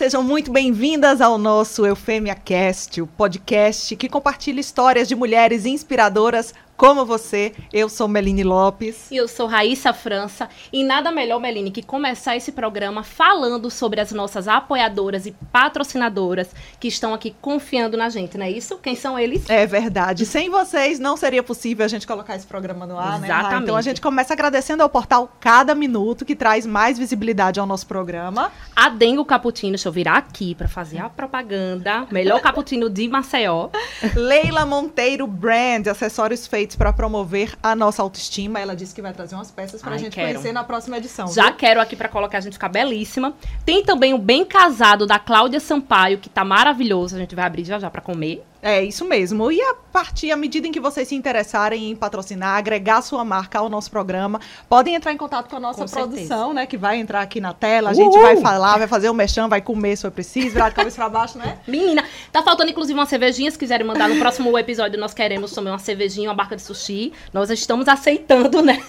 Sejam muito bem-vindas ao nosso Eufêmia Cast, o podcast que compartilha histórias de mulheres inspiradoras como você. Eu sou Meline Lopes. E eu sou Raíssa França. E nada melhor, Meline, que começar esse programa falando sobre as nossas apoiadoras e patrocinadoras que estão aqui confiando na gente, não é isso? Quem são eles? É verdade. Sem vocês não seria possível a gente colocar esse programa no ar, né, Exatamente. né? Então a gente começa agradecendo ao portal Cada Minuto, que traz mais visibilidade ao nosso programa. A Dengo Caputino, deixa eu virar aqui para fazer a propaganda. Melhor caputino de Maceió. Leila Monteiro Brand, acessórios feitos para promover a nossa autoestima. Ela disse que vai trazer umas peças para a gente quero. conhecer na próxima edição. Já viu? quero aqui para colocar a gente ficar belíssima. Tem também o Bem Casado da Cláudia Sampaio, que tá maravilhoso. A gente vai abrir já já para comer. É, isso mesmo. E a partir, à medida em que vocês se interessarem em patrocinar, agregar sua marca ao nosso programa, podem entrar em contato com a nossa com produção, certeza. né? Que vai entrar aqui na tela, a gente vai falar, vai fazer o um mexão, vai comer se for preciso, virar de cabeça pra baixo, né? Menina, tá faltando inclusive uma cervejinha, se quiserem mandar no próximo episódio, nós queremos também uma cervejinha, uma barca de sushi. Nós estamos aceitando, né?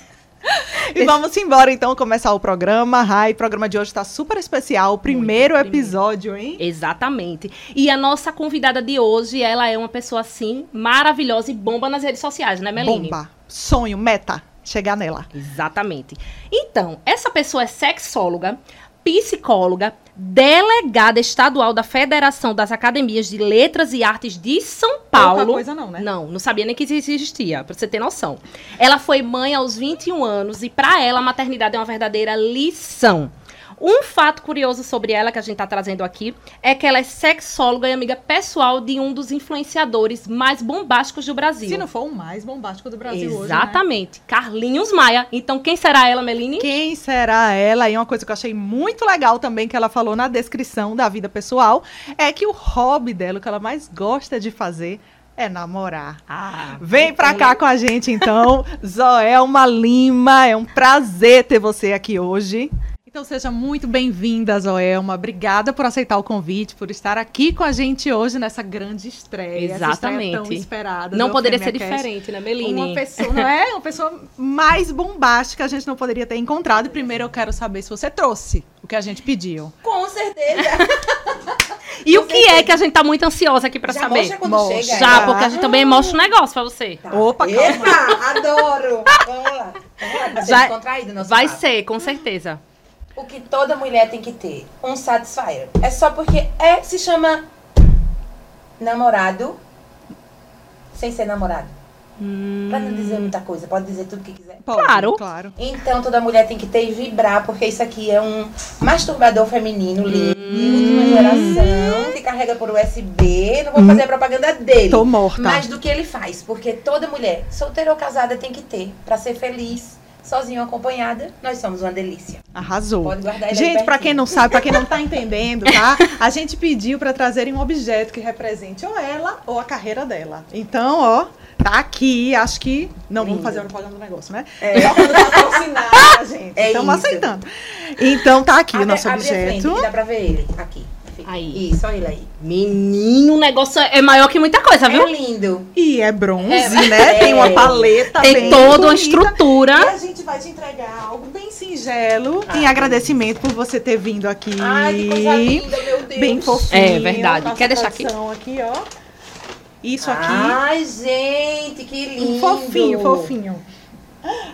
e vamos embora então começar o programa. Ai, o programa de hoje está super especial, o primeiro Muito episódio, hein? Exatamente. E a nossa convidada de hoje, ela é uma pessoa assim maravilhosa e bomba nas redes sociais, né, Meline? Bomba. Sonho, meta, chegar nela. Exatamente. Então, essa pessoa é sexóloga, psicóloga, delegada estadual da Federação das Academias de Letras e Artes de São Paulo. Pouca coisa não, né? Não, não sabia nem que isso existia, pra você ter noção. Ela foi mãe aos 21 anos e para ela a maternidade é uma verdadeira lição. Um fato curioso sobre ela que a gente está trazendo aqui é que ela é sexóloga e amiga pessoal de um dos influenciadores mais bombásticos do Brasil. Se não for o mais bombástico do Brasil Exatamente. hoje, Exatamente. Né? Carlinhos Maia. Então, quem será ela, Meline? Quem será ela? E uma coisa que eu achei muito legal também que ela falou na descrição da vida pessoal é que o hobby dela, o que ela mais gosta de fazer, é namorar. Ah, Vem pra cá com a gente, então. Zoelma Lima, é um prazer ter você aqui hoje. Então seja muito bem-vinda, Zoelma. Obrigada por aceitar o convite, por estar aqui com a gente hoje nessa grande estreia. Exatamente. Estreia tão esperada. Não poderia ser diferente, né, Meline? Uma pessoa, não é? Uma pessoa mais bombástica a gente não poderia ter encontrado. E primeiro eu quero saber se você trouxe o que a gente pediu. Com certeza. E o que é que a gente tá muito ansiosa aqui pra Já saber? Mostra quando mostra. chega. Já, porque a gente também mostra um negócio pra você. Tá. Opa, calma. Epa, adoro. Vamos lá. Vamos lá, Vai ser, com certeza o que toda mulher tem que ter, um satisfier. É só porque é se chama namorado sem ser namorado. Hum. Pra não dizer muita coisa, pode dizer tudo que quiser. Pode, claro. claro. Então toda mulher tem que ter e vibrar, porque isso aqui é um masturbador feminino lindo, hum. de última geração, que carrega por USB. Não vou hum. fazer a propaganda dele. Tô morta. Mas do que ele faz, porque toda mulher, solteira ou casada, tem que ter, para ser feliz sozinho acompanhada, nós somos uma delícia. Arrasou. Pode guardar ele Gente, para quem não sabe, para quem não tá entendendo, tá? A gente pediu para trazerem um objeto que represente ou ela ou a carreira dela. Então, ó, tá aqui, acho que não Lindo. vamos fazer a propaganda do negócio, né? É. Patrocinar, gente. É Estamos aceitando. Então tá aqui abre, o nosso objeto. Frente, dá para ver ele aqui. Aí. Isso, olha ele aí. Menino, o negócio é maior que muita coisa, viu? É lindo. E é bronze, é, né? É. Tem uma paleta Tem toda bonita. uma estrutura. E a gente vai te entregar algo bem singelo, ah. em agradecimento por você ter vindo aqui. Ai, que coisa linda, meu Deus. Bem fofinho. É verdade. Quer deixar aqui? aqui, ó. Isso aqui. Ai, gente, que lindo. Fofinho, fofinho.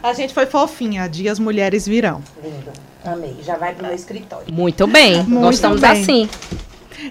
A gente foi fofinha. Dias Mulheres Virão. Lindo. Amei. Já vai pro meu escritório. Muito bem. Muito Gostamos bem. assim.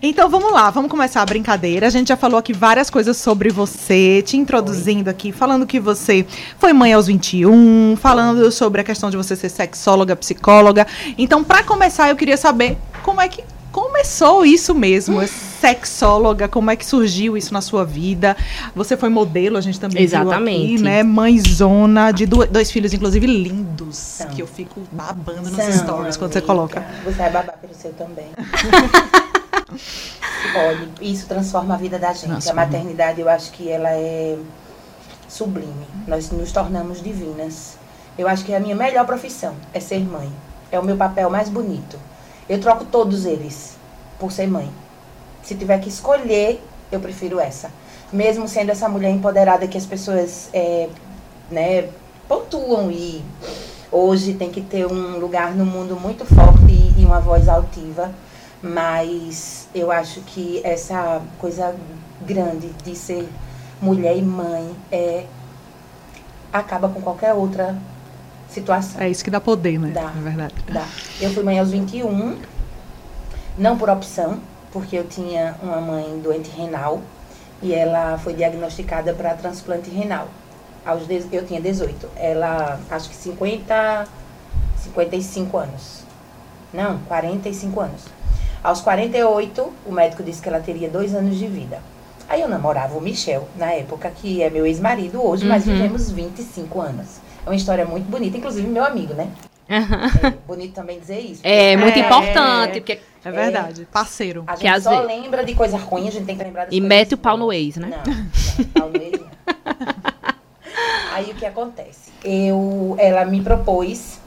Então vamos lá, vamos começar a brincadeira. A gente já falou aqui várias coisas sobre você, te introduzindo aqui, falando que você foi mãe aos 21, falando sobre a questão de você ser sexóloga, psicóloga. Então, para começar, eu queria saber como é que começou isso mesmo, sexóloga, como é que surgiu isso na sua vida? Você foi modelo, a gente também Exatamente. viu aqui, né? Mãezona de dois filhos, inclusive, lindos, São. que eu fico babando nos São, stories quando amiga. você coloca. Você vai babar pelo seu também. Olha, isso transforma a vida da gente. Transforma. A maternidade, eu acho que ela é sublime. Nós nos tornamos divinas. Eu acho que a minha melhor profissão é ser mãe. É o meu papel mais bonito. Eu troco todos eles por ser mãe. Se tiver que escolher, eu prefiro essa. Mesmo sendo essa mulher empoderada que as pessoas é, né, pontuam e hoje tem que ter um lugar no mundo muito forte e, e uma voz altiva Mas eu acho que essa coisa grande de ser mulher e mãe é acaba com qualquer outra situação. É isso que dá poder, né? Dá. Na verdade. Dá. Eu fui mãe aos 21, não por opção, porque eu tinha uma mãe doente renal e ela foi diagnosticada para transplante renal. Aos de- eu tinha 18. Ela, acho que 50, 55 anos. Não, 45 anos. Aos 48, o médico disse que ela teria dois anos de vida. Aí eu namorava o Michel, na época, que é meu ex-marido hoje, mas Uhum. vivemos 25 anos. É uma história muito bonita, inclusive meu amigo, né? É bonito também dizer isso. É muito É, importante, porque É verdade. Parceiro. A Que gente às só vezes- lembra de coisa ruim, a gente tem que lembrar das E mete o pau no ex, né? Não, não, pau no ex não. Aí o que acontece? Eu, ela me propôs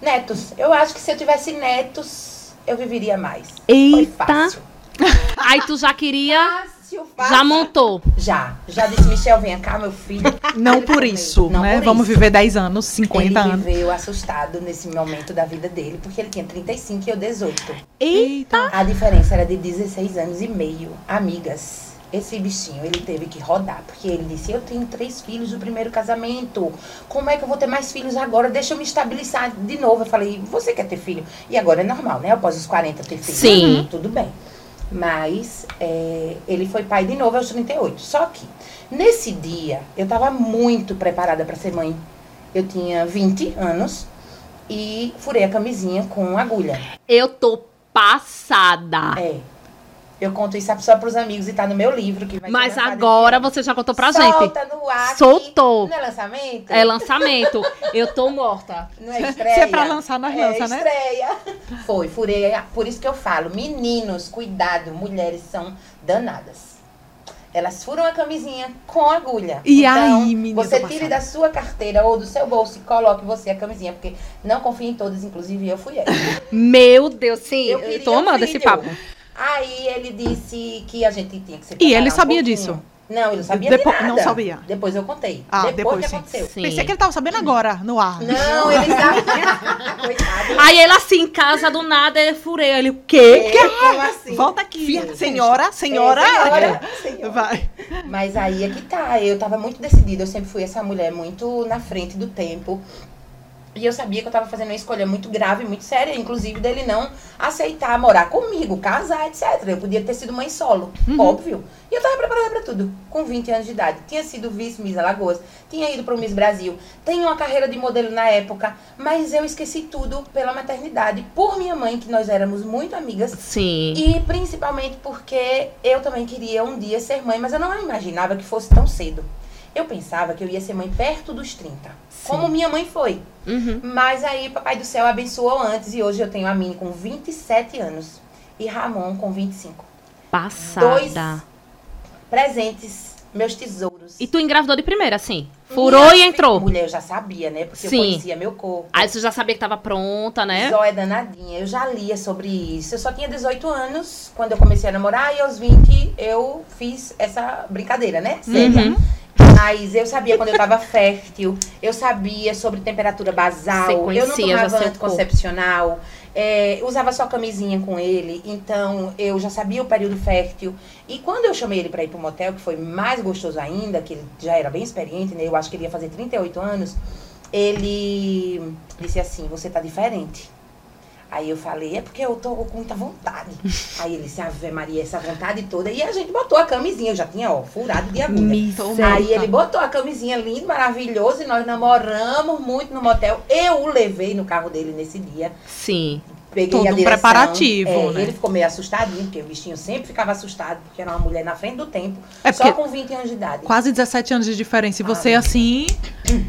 netos. Eu acho que se eu tivesse netos, eu viveria mais. Foi Eita! fácil. Aí tu já queria, Fácil, fácil. já montou. Já. Já disse, Michel, vem cá, meu filho. Não Ele por isso, Não né? por Vamos isso. viver 10 anos, 50 ele anos. viveu assustado nesse momento da vida dele, porque ele tinha 35 e eu 18. Eita! A diferença era de 16 anos e meio. Amigas, esse bichinho, ele teve que rodar. Porque ele disse, eu tenho três filhos do primeiro casamento. Como é que eu vou ter mais filhos agora? Deixa eu me estabilizar de novo. Eu falei, você quer ter filho? E agora é normal, né? Após os 40 ter filho. Sim. Uhum, Tudo bem. Mas é, ele foi pai de novo aos 38. Só que, nesse dia, eu tava muito preparada para ser mãe. Eu tinha 20 anos e furei a camisinha com agulha. Eu tô passada. É. Eu conto isso só pros amigos e tá no meu livro que vai Mas agora você já contou pra gente. Solta no ar. Soltou. Não é lançamento? É lançamento. Eu tô morta. Não é estreia. Se é pra lançar, nós é lança, né? estreia. Foi, furei. Por isso que eu falo, meninos, cuidado, mulheres são danadas. Elas furam a camisinha com agulha. E então, aí, menina, Você tire da sua carteira ou do seu bolso e coloque você a camisinha, porque não confie em todas, inclusive eu fui ela. Meu Deus, sim. Eu Eu, tô amando esse papo. Aí ele disse que a gente tinha que se E ele um sabia pouquinho. disso? Não, ele não sabia Depo- de nada. não sabia. Depois eu contei. Ah, depois, depois que sim. aconteceu. Sim. Pensei que ele tava sabendo agora, no ar. Não, ele. Coitado. Aí ele assim, em casa do nada, ele furei. Ele, o quê? É, como assim? Volta aqui. É. Senhora, senhora. É, senhora, senhora. Vai. Mas aí é que tá, eu tava muito decidida, eu sempre fui essa mulher muito na frente do tempo. E eu sabia que eu tava fazendo uma escolha muito grave, muito séria, inclusive dele não aceitar morar comigo, casar, etc. Eu podia ter sido mãe solo, óbvio. E eu tava preparada pra tudo, com 20 anos de idade. Tinha sido vice-miss Alagoas, tinha ido pro Miss Brasil, tenho uma carreira de modelo na época, mas eu esqueci tudo pela maternidade, por minha mãe, que nós éramos muito amigas, Sim. e principalmente porque eu também queria um dia ser mãe, mas eu não imaginava que fosse tão cedo. Eu pensava que eu ia ser mãe perto dos 30, como minha mãe foi. Uhum. Mas aí Papai do Céu abençoou antes e hoje eu tenho a Mini com 27 anos e Ramon com 25. Passada. Dois presentes, meus tesouros. E tu engravidou de primeira, assim? Furou Minha e entrou. Mulher, eu já sabia, né? Porque Sim. eu conhecia meu corpo. Aí você já sabia que tava pronta, né? Zóia danadinha. Eu já lia sobre isso. Eu só tinha 18 anos quando eu comecei a namorar e aos 20 eu fiz essa brincadeira, né? Séria. Uhum. Mas eu sabia quando eu tava fértil, eu sabia sobre temperatura basal, eu não tomava anticoncepcional, é, usava só camisinha com ele, então eu já sabia o período fértil. E quando eu chamei ele pra ir pro motel, que foi mais gostoso ainda, que ele já era bem experiente, né? Eu acho que ele ia fazer 38 anos, ele disse assim, você tá diferente. Aí eu falei, é porque eu tô com muita vontade. Aí ele disse, Ave Maria, essa vontade toda. E a gente botou a camisinha, eu já tinha, ó, furado de agulha. Aí ele botou a camisinha lindo, maravilhoso, e nós namoramos muito no motel. Eu o levei no carro dele nesse dia. Sim. Peguei Todo a um direção. preparativo, É, né? Ele ficou meio assustadinho, porque o bichinho sempre ficava assustado, porque era uma mulher na frente do tempo, É só com 20 anos de idade. Quase 17 anos de diferença. E você, Ah, assim,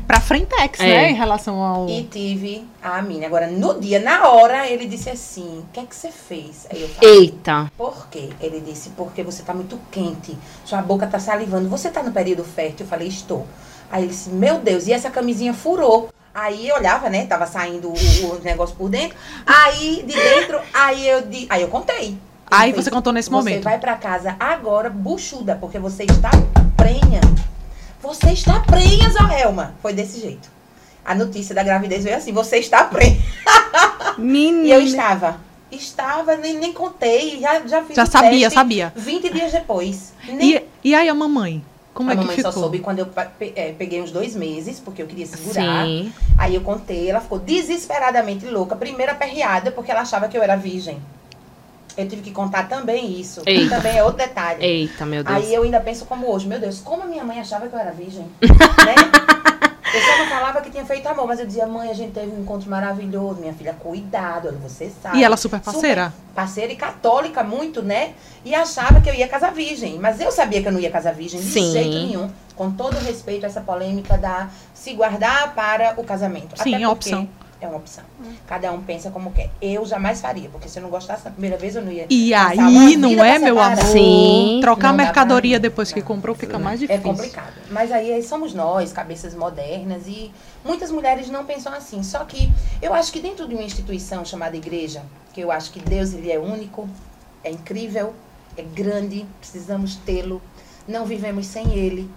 pra frentex, É. né? Em relação ao. E tive a mina. Agora, no dia, na hora, ele disse assim: O que é que você fez? Aí eu falei: Eita. Por quê? Ele disse: Porque você tá muito quente, sua boca tá salivando. Você tá no período fértil? Eu falei: Estou. Aí ele disse: Meu Deus, e essa camisinha furou. Aí eu olhava, né? Tava saindo o, o negócio por dentro. Aí de dentro, aí eu, di- aí eu contei. Aí fez, você contou nesse Você momento. vai pra casa agora buchuda, porque você está prenha. Você está prenha, Zoelma. Foi desse jeito. A notícia da gravidez veio assim: Você está prenha. E eu Menina. estava. Estava, nem, nem contei, já, já fiz Já sabia, teste sabia. 20 dias depois. Nem E, e aí a mamãe? Como a é que mamãe só soube quando eu é, peguei uns dois meses, porque eu queria segurar. Sim. Aí eu contei, ela ficou desesperadamente louca. Primeira perreada, porque ela achava que eu era virgem. Eu tive que contar também isso. que Eita. também é outro detalhe. Eita, meu Deus. Aí eu ainda penso como hoje, meu Deus, como a minha mãe achava que eu era virgem? né? Eu só não falava que tinha feito amor, mas eu dizia, mãe, a gente teve um encontro maravilhoso, minha filha, cuidado, olha, você sabe. E ela super parceira? Super parceira e católica muito, né? E achava que eu ia casar virgem. Mas eu sabia que eu não ia casar virgem de Sim. jeito nenhum. Com todo respeito a essa polêmica da se guardar para o casamento. Sim, Até é porque opção. É uma opção. Cada um pensa como quer. Eu jamais faria, porque se eu não gostasse na primeira vez, eu não ia. E aí, não é, meu amor? Sim. Trocar Não mercadoria depois que não. comprou fica mais É difícil. complicado. Mas aí aí somos nós, cabeças modernas, e muitas mulheres não pensam assim. Só que eu acho que dentro de uma instituição chamada igreja, que eu acho que Deus ele é único, é incrível, é grande, precisamos tê-lo, não vivemos sem ele.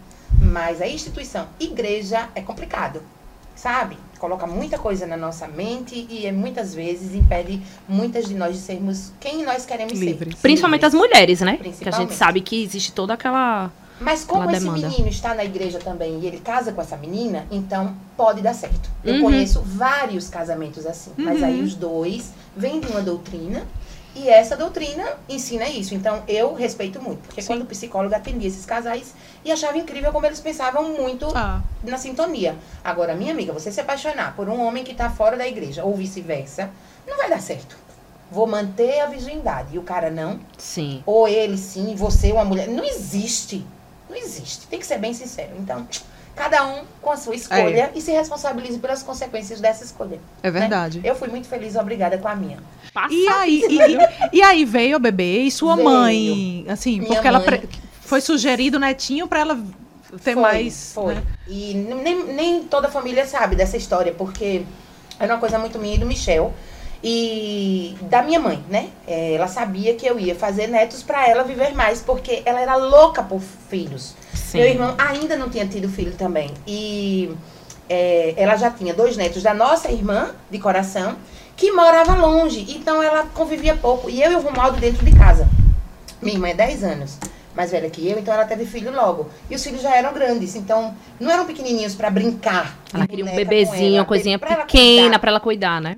Mas a instituição igreja é complicado, sabe? Coloca muita coisa na nossa mente e é, muitas vezes impede muitas de nós de sermos quem nós queremos Livres. ser. Principalmente as Livres. mulheres, né? Que a gente sabe que existe toda aquela. Mas como esse demanda. menino está na igreja também e ele casa com essa menina, então pode dar certo. Eu Uhum. conheço vários casamentos assim. Mas Uhum. aí os dois vêm de uma doutrina e essa doutrina ensina isso. Então eu respeito muito. Porque Sim. quando o psicólogo atendia esses casais e achava incrível como eles pensavam muito Ah, na sintonia. Agora, minha amiga, você se apaixonar por um homem que está fora da igreja ou vice-versa, não vai dar certo. Vou manter a virgindade e o cara não. Sim. Ou ele sim, você uma mulher. Não existe. Não existe. Tem que ser bem sincero. Então, cada um com a sua escolha e se responsabilize pelas consequências dessa escolha. é verdade. Eu fui muito feliz obrigada com a minha. Passa. E aí, e, e aí veio o bebê e sua Veio. mãe, assim, Minha porque ela mãe. pre- foi sugerido o netinho pra ela ter Foi, mais. Foi. né? E nem, nem toda a família sabe dessa história, porque era uma coisa muito minha e do Michel. E da minha mãe, né? É, Ela sabia que eu ia fazer netos pra ela viver mais, porque ela era louca por filhos. Sim. Meu irmão ainda não tinha tido filho também. E é, ela já tinha dois netos da nossa irmã de coração, que morava longe. Então ela convivia pouco. E eu e o Romualdo dentro de casa. Minha irmã é 10 anos mais velha que eu, então ela teve filho logo. E os filhos já eram grandes, então não eram pequenininhos pra brincar. Ela queria um bebezinho, ela, uma coisinha pra pequena pra ela cuidar, né?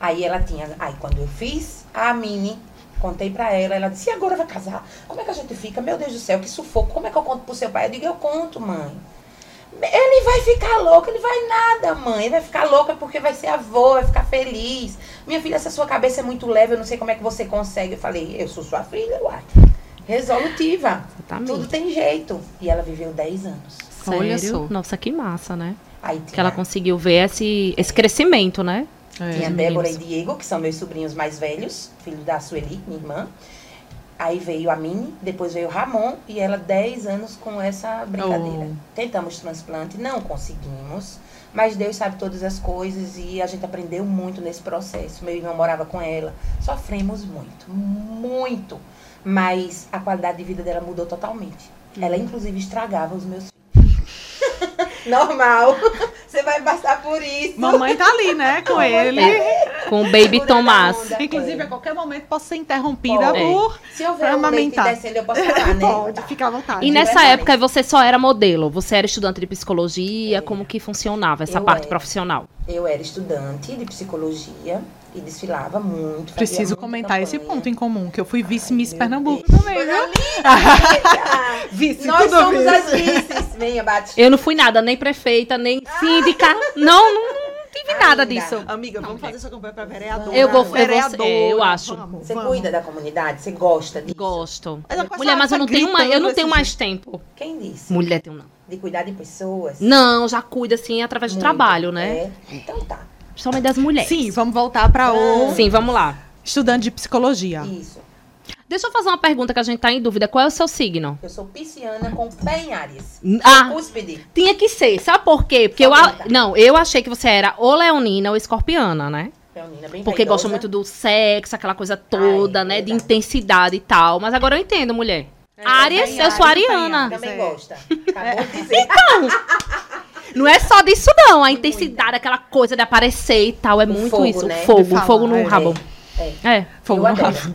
Aí ela tinha. Aí quando eu fiz a Mini, contei pra ela, ela disse: e agora vai casar? Como é que a gente fica? Meu Deus do céu, que sufoco. Como é que eu conto pro seu pai? Eu digo: eu conto, mãe. Ele vai ficar louco, ele vai nada, mãe. Ele vai ficar louca porque vai ser avô, vai ficar feliz. Minha filha, essa sua cabeça é muito leve, eu não sei como é que você consegue. Eu falei: eu sou sua filha, uai. Resolutiva. Exatamente. Tudo tem jeito. E ela viveu 10 anos. Olha Sério? só. Nossa, que massa, né? Aí Que ela conseguiu ver esse, esse crescimento, né? É. Tinha Débora e meninos. Diego, que são meus sobrinhos mais velhos, filho da Sueli, minha irmã. Aí veio a Mini, depois veio o Ramon, e ela 10 anos com essa brincadeira. Oh. Tentamos transplante, não conseguimos, mas Deus sabe todas as coisas e a gente aprendeu muito nesse processo. Meu irmão morava com ela, sofremos muito, muito. Mas a qualidade de vida dela mudou totalmente. Ela, inclusive, estragava os meus filhos. Normal. Você vai passar por isso. Mamãe tá ali, né, com ele. Com o Baby Segura Tomás. onda. Inclusive, É. a qualquer momento posso ser interrompida Pode. por. Se houver um leite amamentar. descendo, eu posso falar, né? Pode, fica à vontade. E nessa época você só era modelo? Você era estudante de psicologia? Como que funcionava essa Eu parte era. profissional? Eu era estudante de psicologia e desfilava muito. Preciso comentar esse campanha. ponto em comum, que eu fui vice-miss Pernambuco Deus. também, viu? Vice, Nós tudo somos vice. as vices. Venha, bate. Eu não fui nada, nem prefeita, nem síndica. Não, não, não tive nada Ainda. disso. Amiga, vamos fazer essa campanha pra vereadora. Eu vou- eu vou- vereadora. é, eu acho. Vamos, Você vamos. cuida da comunidade? Você gosta disso? Gosto. Mas Mulher, mas eu não tenho, mais, eu não gritando tenho mais tempo. Quem disse? Mulher tem não. De cuidar de pessoas? Não, já cuida assim através do trabalho, né? É. Então tá. Principalmente das mulheres. Sim, vamos voltar pra o Sim, vamos lá. estudante de psicologia. Isso. Deixa eu fazer uma pergunta que a gente tá em dúvida. Qual é o seu signo? Eu sou pisciana com pé em Áries. Ah, Cúspide. tinha que ser. Sabe por quê? Porque eu, Só a- perguntar. não, eu achei que você era ou leonina ou escorpiana, né? Leonina, bem Porque gosta muito do sexo, aquela coisa toda, Ah, é né? De verdade. intensidade e tal. Mas agora eu entendo, mulher. Áries, tem eu sou ariana. Também É. gosta. Acabou de dizer. Não é só disso, não. A intensidade, aquela coisa de aparecer e tal. É muito fogo, isso. né? Fogo, falar, fogo no é. rabo. É. É, Fogo eu no adoro. rabo.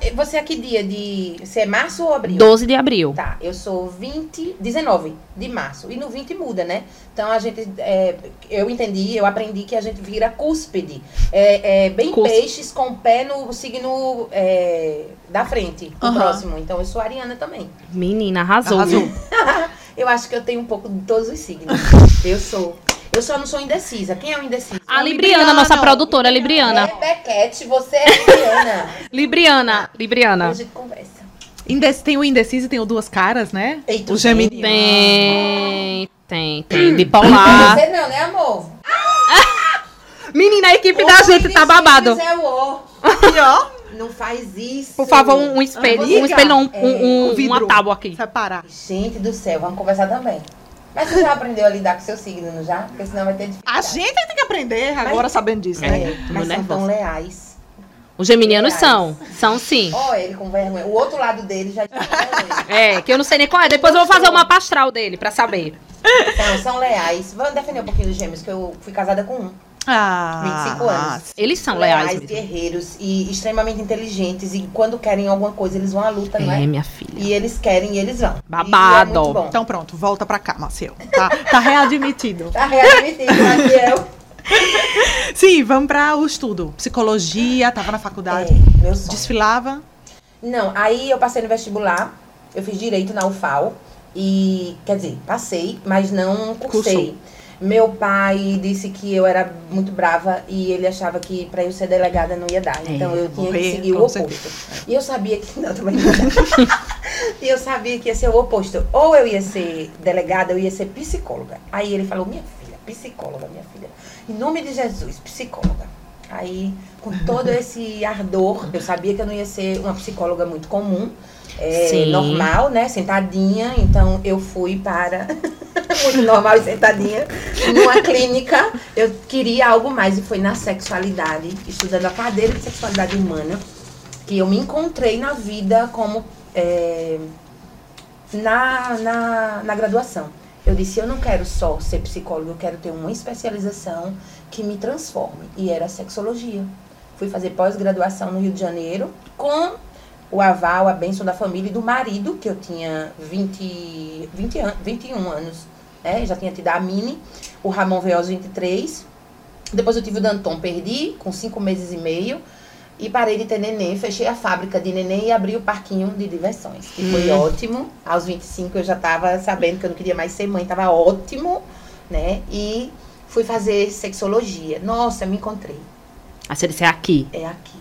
É, Você é que dia de. Você é março ou abril? 12 de abril. Tá, eu sou 20, 19 de março. E no 20 muda, né? Então a gente. é, eu entendi, eu aprendi que a gente vira cúspide. É, é bem Cúspide. peixes com o pé no signo é, da frente, o próximo. Então eu sou ariana também. Menina, arrasou. Arrasou. Eu acho que eu tenho um pouco de todos os signos. eu sou. Eu só não sou indecisa. Quem é o indeciso? A Libriana, Libriana, nossa não. produtora Libriana. É Beckett, você é. Libriana, Libriana. a gente conversa. Indec- Tem o indeciso e tem o duas caras, né? Eita, o geminiano. Tem, tem, tem. Bipolar. Você não, né, amor? Menina, a equipe O da gente tá babado. É o O. E ó, Não faz isso. Por favor, um, um espelho. Ah, Um espelho, não, um, quer? um- É, uma tábua aqui. separar. Gente do céu, vamos conversar também. Mas você já aprendeu a lidar com seu signo, não já? Porque senão vai ter A dificuldade. gente tem que aprender agora sabendo disso, né? É, Tô mas são tão leais. Os geminianos Reais. são. São sim. Ó, ele com vergonha. O outro lado dele já vergonha. É, que eu não sei nem qual é. Depois eu vou fazer uma pastral dele pra saber. Então, são leais. Vamos defender um pouquinho dos gêmeos, que eu fui casada com um. Ah, 25 anos. Eles são leais. mesmo. guerreiros e extremamente inteligentes. E quando querem alguma coisa, eles vão à luta, não É, é? minha filha. E eles querem e eles vão. Babado. E é muito bom. Então pronto, volta pra cá, Maciel. Tá, tá readmitido. Tá readmitido, Maciel. Sim, vamos para o estudo. Psicologia, tava na faculdade. É, meu sonho. Desfilava. Não, aí eu passei no vestibular, eu fiz direito na UFAL e, quer dizer, passei, mas não cursei. Cursou. Meu pai disse que eu era muito brava e ele achava que pra eu ser delegada não ia dar. É, Então eu tinha que seguir o oposto. E eu sabia que não, também não. E eu sabia que ia ser o oposto. Ou eu ia ser delegada, ou eu ia ser psicóloga. Aí ele falou: "Minha filha, psicóloga, minha filha. Em nome de Jesus, psicóloga". Aí, com todo esse ardor, eu sabia que eu não ia ser uma psicóloga muito comum, é, normal, né? Sentadinha. Então, eu fui para. muito normal e sentadinha. Numa clínica, eu queria algo mais. E foi na sexualidade, estudando a cadeira de sexualidade humana, que eu me encontrei na vida como. é, na, na, na graduação. Eu disse, eu não quero só ser psicóloga, eu quero ter uma especialização que me transforme. E era sexologia. Fui fazer pós-graduação no Rio de Janeiro com o aval, a bênção da família e do marido, que eu tinha 20, 20 an 21 anos. Né? Já tinha tido a Mini. O Ramon veio aos 23. Depois eu tive o Danton, perdi com 5 meses e meio. E parei de ter neném, fechei a fábrica de neném e abri o parquinho de diversões. Que foi ótimo. Aos 25 eu já estava sabendo que eu não queria mais ser mãe, estava ótimo, né? E fui fazer sexologia. Nossa, me encontrei. Você disse, é aqui. É aqui.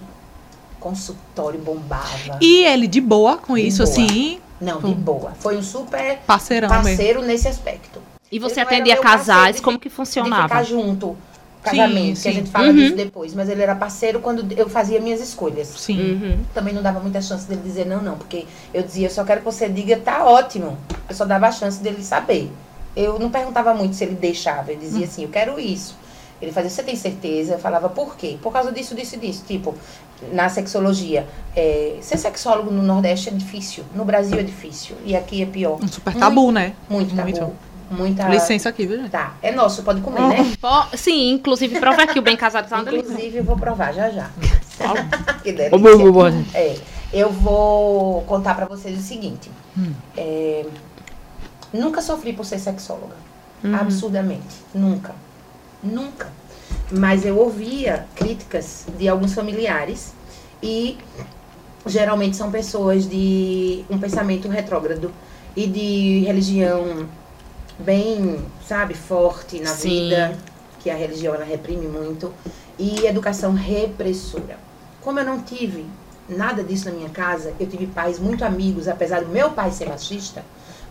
Consultório bombava. E ele de boa com De isso, boa. assim, Não, de boa. Foi um super parceirão mesmo. parceiro nesse aspecto. E você Ele atendia casais, de como que De funcionava? ficar junto. Casamento, Sim, que a sim. gente fala Uhum. disso depois. Mas ele era parceiro quando eu fazia minhas escolhas. Sim. Uhum. também não dava muita chance dele dizer não, não. Porque eu dizia, eu só quero que você diga, tá ótimo. Eu só dava a chance dele saber. Eu não perguntava muito se ele deixava. Eu dizia assim, eu quero isso. Ele fazia, você tem certeza? Eu falava, por quê? Por causa disso, disso e disso. Tipo, na sexologia, é, ser sexólogo no Nordeste é difícil. No Brasil é difícil. E aqui é pior. Um super tabu, né? Muito tabu. Muito. Muita... Licença aqui, viu? Tá, é nosso, pode comer, né? Po- Sim, inclusive, prova aqui o bem casado tá. Inclusive, eu vou provar já já. que delícia. bu. É, eu vou contar pra vocês o seguinte. Hum. É, nunca sofri por ser sexóloga. Uhum. Absurdamente. Nunca. Nunca. Mas eu ouvia críticas de alguns familiares e geralmente são pessoas de um pensamento retrógrado e de religião bem, sabe, forte na Sim. vida, que a religião ela reprime muito, e educação repressora. Como eu não tive nada disso na minha casa, eu tive pais muito amigos, apesar do meu pai ser machista,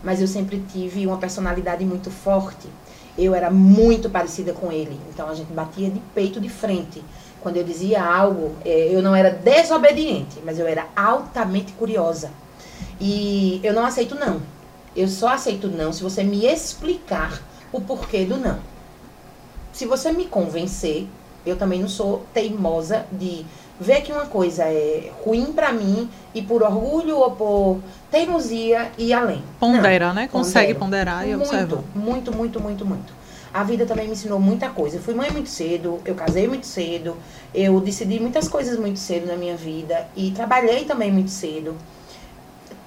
mas eu sempre tive uma personalidade muito forte. Eu era muito parecida com ele, então a gente batia de peito de frente. Quando eu dizia algo, eh, eu não era desobediente, mas eu era altamente curiosa. E eu não aceito não. Eu só aceito não se você me explicar o porquê do não. Se você me convencer, eu também não sou teimosa de ver que uma coisa é ruim pra mim e por orgulho ou por teimosia ir além. Pondera, né? Consegue ponderar e muito, observar. muito, muito, muito, muito. a vida também me ensinou muita coisa. Eu fui mãe muito cedo, eu casei muito cedo, eu decidi muitas coisas muito cedo na minha vida e trabalhei também muito cedo.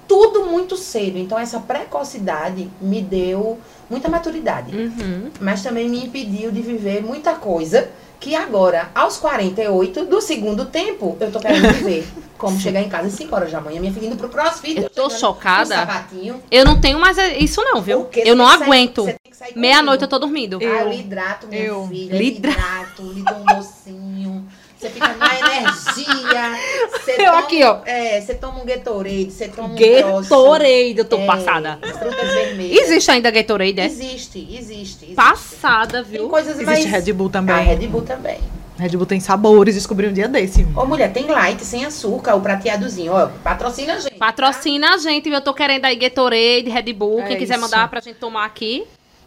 Tudo muito cedo. Então, essa precocidade me deu muita maturidade. Uhum. Mas também me impediu de viver muita coisa que agora, aos 48 do segundo tempo, eu tô querendo viver. Como chegar em casa às 5 horas da manhã, minha filha indo pro crossfit. Eu tô chocada. Eu não tenho mais isso não, viu? Porque Eu não aguento. você tem que sair Meia-noite eu tô dormindo. Ah, eu Eu- lhe hidrato, minha eu- filha. hidrato, lhe dou um docinho. Você fica na energia. Você Eu toma, aqui, ó. É, você toma um Gatorade, você toma um. Gatorade, eu tô É, passada. Frutas vermelhas. Existe ainda Gatorade, é? Existe, existe. existe. Passada, Tem viu? coisas mais... Existe Red Bull também. Ah, Red Bull também. Red Bull tem sabores, descobri um dia desse. Ô, mulher, tem light, sem açúcar, o prateadozinho. Ó, patrocina a gente. tá? Patrocina a gente, eu tô querendo aí Gatorade, Red Bull, É quem quiser isso. mandar pra gente tomar aqui,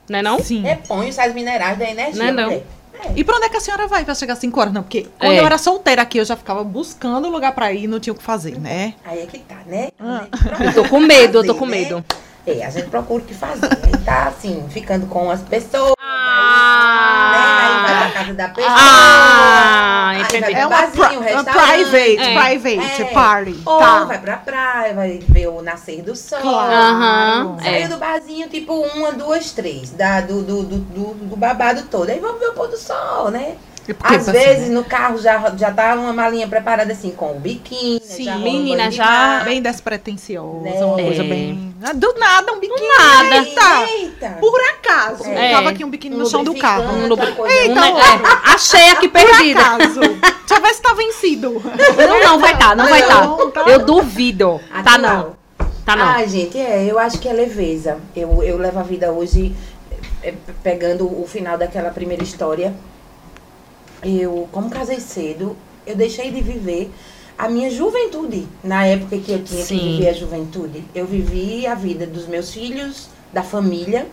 né não? Sim. Repõe os sais minerais da energia, Não é não. mulher. É. E pra onde é que a senhora vai pra chegar às 5 horas? Não, porque quando É. eu era solteira aqui, eu já ficava buscando lugar pra ir e não tinha o que fazer, né? Aí é que tá, né? Ah. Eu tô com medo, eu tô com Fazer, né? É, a gente procura o que fazer. Aí tá assim, ficando com as pessoas. Ah. né? Aí vai pra casa da pessoa. Ah, aí entendi. vai É uma, barzinho, pri- uma restaurante. private, É. private É. party. Ou tá. vai pra praia, vai ver o nascer do sol. Claro. Aham, Saiu é. do barzinho, tipo, uma, duas, três, da, do, do, do, do, do babado todo. Aí vamos ver o pôr do sol, né? Porque, Às assim, vezes né? no carro já, já tá uma malinha preparada assim, com o biquíni, Sim, já um menina, já- mar. Bem despretensiosa, Né? uma coisa É. bem. Ah, Do nada, um biquíni. nada. Eita! Eita! Por acaso. É. Tava aqui um biquíni no chão do carro. Um lubri- Eita, Um, é, achei aqui Por perdida. acaso. Deixa eu ver se tá vencido. Não, não vai tá, não vai tá. Não, tá. Eu duvido. Tá não. Tá não. Ah, gente, é, eu acho que é leveza. Eu, eu levo a vida hoje, é, pegando o final daquela primeira história. Eu, como casei cedo, eu deixei de viver a minha juventude. Na época que eu tinha Sim. que viver a juventude. Eu vivi a vida dos meus filhos, da família.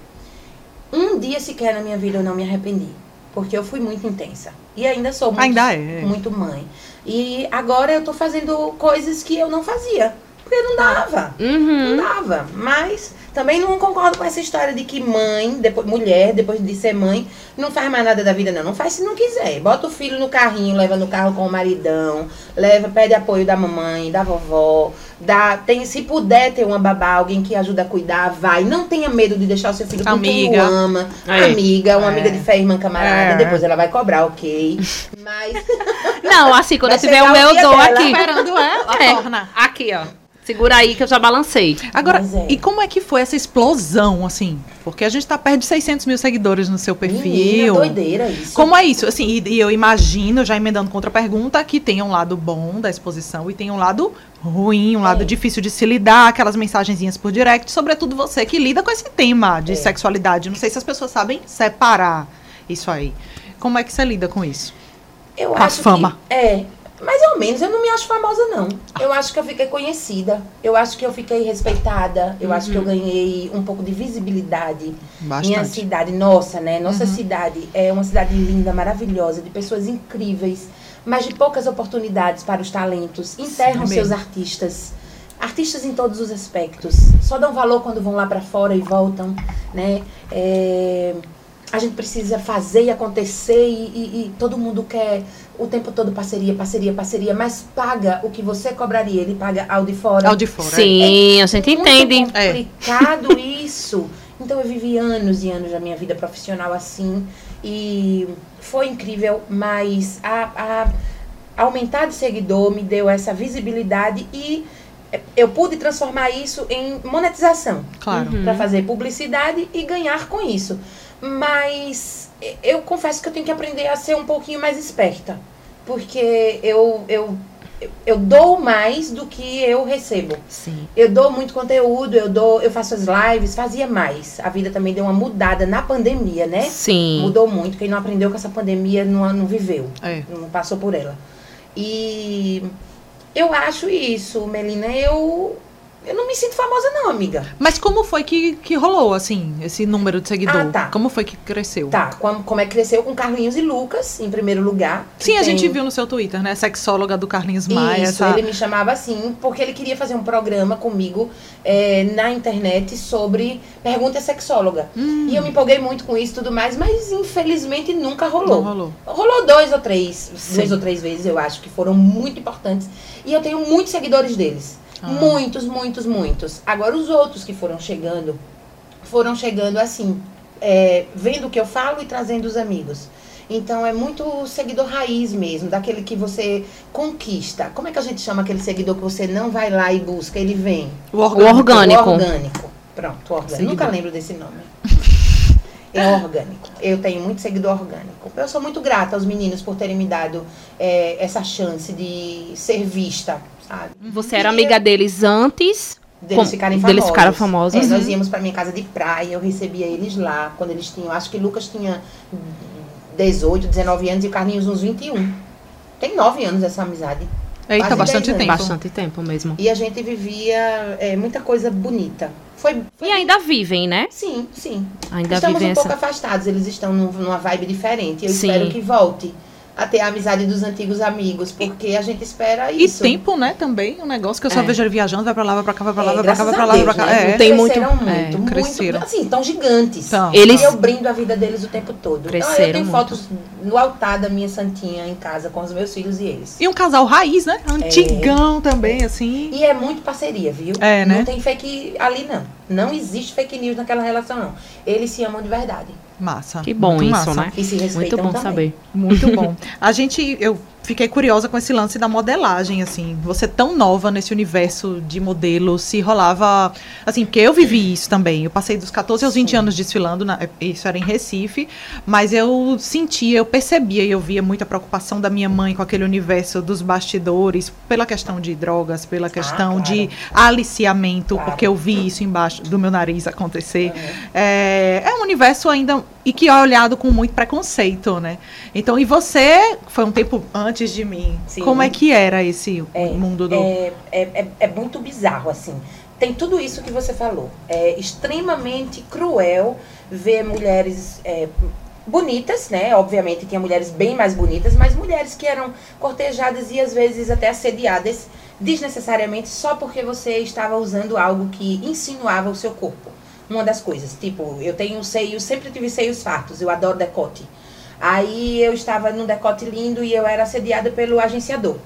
Um dia sequer na minha vida eu não me arrependi. Porque eu fui muito intensa. E ainda sou muito, Ainda é. muito mãe. E agora eu tô fazendo coisas que eu não fazia. Porque não dava. Não Uhum. dava. Mas também não concordo com essa história de que mãe, depois, mulher, depois de ser mãe, não faz mais nada da vida, não. Não faz se não quiser. Bota o filho no carrinho, leva no carro com o maridão, leva, pede apoio da mamãe, da vovó. Dá, tem, se puder ter uma babá, alguém que ajuda a cuidar, vai. Não tenha medo de deixar o seu filho com quem Amiga. o ama. É. Amiga, uma É. amiga de fé, irmã camarada. É. Depois ela vai cobrar, ok. Mas Não, assim, quando eu tiver o meu, eu dou aqui. Esperando ela, É. torna. Aqui, ó. Segura aí que eu já balancei. Agora, é. e como é que foi essa explosão, assim? Porque a gente tá perto de 600 mil seguidores no seu menina, perfil. doideira isso. Como é isso? Assim, e, e eu imagino, já emendando com outra pergunta, que tem um lado bom da exposição e tem um lado ruim, um lado É. difícil de se lidar, aquelas mensagenzinhas por direct, sobretudo você que lida com esse tema de É. sexualidade. Não sei se as pessoas sabem separar isso aí. Como é que você lida com isso? Eu Com a acho fama. Que, é, mais ou menos. Eu não me acho famosa, não. Eu acho que eu fiquei conhecida. Eu acho que eu fiquei respeitada. Eu acho que eu ganhei um pouco de visibilidade. Minha Bastante. cidade, nossa, né? Nossa Uhum. cidade é uma cidade linda, maravilhosa, de pessoas incríveis, mas de poucas oportunidades para os talentos. Enterram Sim, é seus artistas. Artistas em todos os aspectos. Só dão valor quando vão lá para fora e voltam, né? É, a gente precisa fazer e acontecer e, e- e todo mundo quer o tempo todo parceria, parceria, parceria, mas paga o que você cobraria, ele paga ao de fora. Ao de fora. Sim, a gente entende. É. complicado isso. Então eu vivi anos e anos da minha vida profissional assim e foi incrível, mas a, a aumentar de seguidor me deu essa visibilidade e eu pude transformar isso em monetização Claro. Uhum. para fazer publicidade e ganhar com isso. Mas eu confesso que eu tenho que aprender a ser um pouquinho mais esperta, porque eu eu eu dou mais do que eu recebo. Sim. Eu dou muito conteúdo, eu dou, eu faço as lives, fazia mais. A vida também deu uma mudada na pandemia, né? Sim. Mudou muito. Quem não aprendeu com essa pandemia não, não viveu, É. não passou por ela. E eu acho isso, Melina. Eu Eu não me sinto famosa, não, amiga. Mas como foi que, que rolou, assim, esse número de seguidor? Ah, tá. Como foi que cresceu? Tá, como, como é que cresceu com Carlinhos e Lucas, em primeiro lugar. Sim, a Tem- gente viu no seu Twitter, né? Sexóloga do Carlinhos Maia. Isso, essa... ele me chamava assim, porque ele queria fazer um programa comigo é, na internet sobre pergunta sexóloga. Hum. E eu me empolguei muito com isso e tudo mais, mas infelizmente nunca rolou. Não rolou. Rolou dois ou três, Sim. duas ou três vezes, eu acho, que foram muito importantes. E eu tenho muitos seguidores deles. Ah. Muitos, muitos, muitos. Agora, os outros que foram chegando, foram chegando assim, é, vendo o que eu falo e trazendo os amigos. Então é muito seguidor raiz mesmo, daquele que você conquista. Como é que a gente chama aquele seguidor que você não vai lá e busca, ele vem? O O orgânico. orgânico. O orgânico. Pronto, orgânico. Seguidor. Nunca lembro desse nome. É orgânico. Eu tenho muito seguidor orgânico. Eu sou muito grata aos meninos por terem me dado é, essa chance de ser vista, sabe? Você era amiga deles antes. Deles Com- ficarem deles famosos. ficaram famosos. É, nós Uhum. íamos pra minha casa de praia, eu recebia eles lá, quando eles tinham, acho que Lucas tinha 18, 19 anos e Carlinhos uns 21. Tem 9 anos essa amizade. Eita, Quase bastante tempo. Bastante tempo mesmo. E a gente vivia é, muita coisa bonita. Foi, E ainda vivem, né? sim, sim. Ainda Estamos vivem um pouco essa. afastados, eles estão num- numa vibe diferente. Eu Sim. espero que volte a ter a amizade dos antigos amigos, porque a gente espera E isso. tempo, né, também, um negócio que eu só É. vejo ele viajando, vai pra lá, vai pra cá, vai pra lá, É, vai pra cá, vai pra lá, vai pra cá. né? É, Tem muito- Cresceram é, muito, muito, cresceram. assim, tão gigantes. Então. Eles- E eu brindo a vida deles o tempo todo. então, eu Cresceram tenho muito. fotos no altar da minha santinha em casa com os meus filhos e eles. E um casal raiz, né? Antigão também, assim. E é muito parceria, viu? É, né? Não tem fake ali, não. Não existe fake news naquela relação, não. Eles se amam de verdade. Massa. Que bom Muito isso, massa. né? E se Muito bom também. saber. Muito bom. A gente, eu fiquei curiosa com esse lance da modelagem, assim. Você tão nova nesse universo de modelo, se rolava. Assim, porque eu vivi isso também. Eu passei dos 14 aos 20 Sim. anos desfilando, na- isso era em Recife, mas eu sentia, eu percebia e eu via muita preocupação da minha mãe com aquele universo dos bastidores, pela questão de drogas, pela questão claro. de aliciamento, Claro. porque eu vi isso embaixo do meu nariz acontecer. É, é um universo ainda e que é olhado com muito preconceito, né? Então, e você foi um tempo antes de mim. Sim. Como é que era esse É, mundo do É, é, é, é muito bizarro, assim. Tem tudo isso que você falou. É extremamente cruel ver mulheres é, bonitas, né? Obviamente tinha mulheres bem mais bonitas, mas mulheres que eram cortejadas e às vezes até assediadas desnecessariamente só porque você estava usando algo que insinuava o seu corpo. Uma das coisas, tipo, eu tenho seios, sempre tive seios fartos, eu adoro decote. Aí eu estava num decote lindo e eu era assediada pelo agenciador.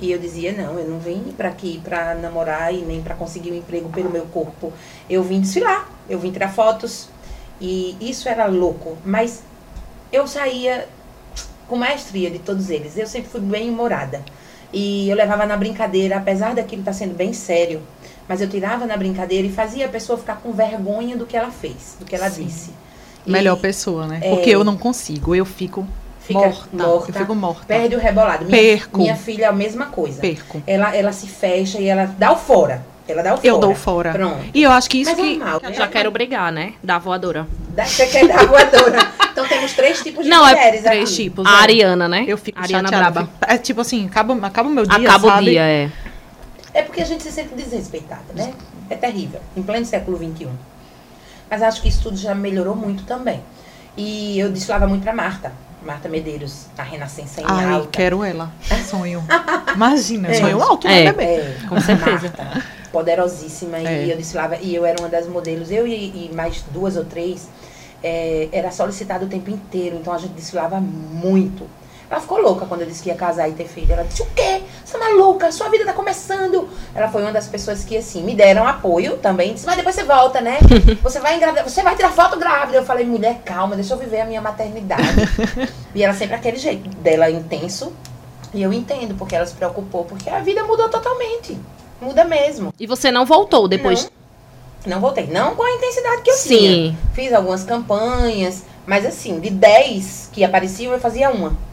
E eu dizia, não, eu não vim pra aqui pra namorar e nem pra conseguir um emprego pelo meu corpo. Eu vim desfilar, eu vim tirar fotos. E isso era louco. Mas eu saía com maestria de todos eles. Eu sempre fui bem humorada. E eu levava na brincadeira, apesar daquilo estar sendo bem sério. Mas eu tirava na brincadeira e fazia a pessoa ficar com vergonha do que ela fez, do que ela Sim. disse. E melhor pessoa, né? É. Porque eu não consigo, eu fico fica morta. morta, Eu fico morta. perde o rebolado. Minha, Perco. minha filha é a mesma coisa. Perco. Ela, ela se fecha e ela dá o fora. Ela dá o fora. Eu dou fora. Pronto. E eu acho que isso Mas que. normal, Eu né? já quero brigar, né? Da voadora. Dá- Você quer dar a voadora. Então temos três tipos de Não, é mulheres Três aqui. tipos. A é. Ariana, né? Eu fico Ariana chateada. braba. É tipo assim, acaba, acaba o meu dia, Acaba o sabe? dia, é. É porque a gente se sente desrespeitada, né? É terrível. Em pleno século XXI. Mas acho que isso tudo já melhorou muito também. E eu desfilava muito pra Marta. Marta Medeiros, a Renascença em Ai, alta. quero ela. Sonho. Imagina, É. sonho alto, É. né, bebê? É, Com certeza. Marta, poderosíssima. É. E eu desfilava, e eu era uma das modelos, eu e, e mais duas ou três, é, era solicitada o tempo inteiro, então a gente desfilava muito. Ela ficou louca quando eu disse que ia casar e ter filho. Ela disse, o quê? Você é maluca? Sua vida tá começando. Ela foi uma das pessoas que, assim, me deram apoio também. Disse, mas depois você volta, né? Você vai engravidar, você vai tirar foto grávida. Eu falei, mulher, calma, deixa eu viver a minha maternidade. e ela sempre aquele jeito dela intenso. E eu entendo porque ela se preocupou, porque a vida mudou totalmente. Muda mesmo. E você não voltou depois? Não voltei. Não com a intensidade que eu Sim. tinha. Fiz algumas campanhas, mas assim, de 10 que apareciam, eu fazia uma.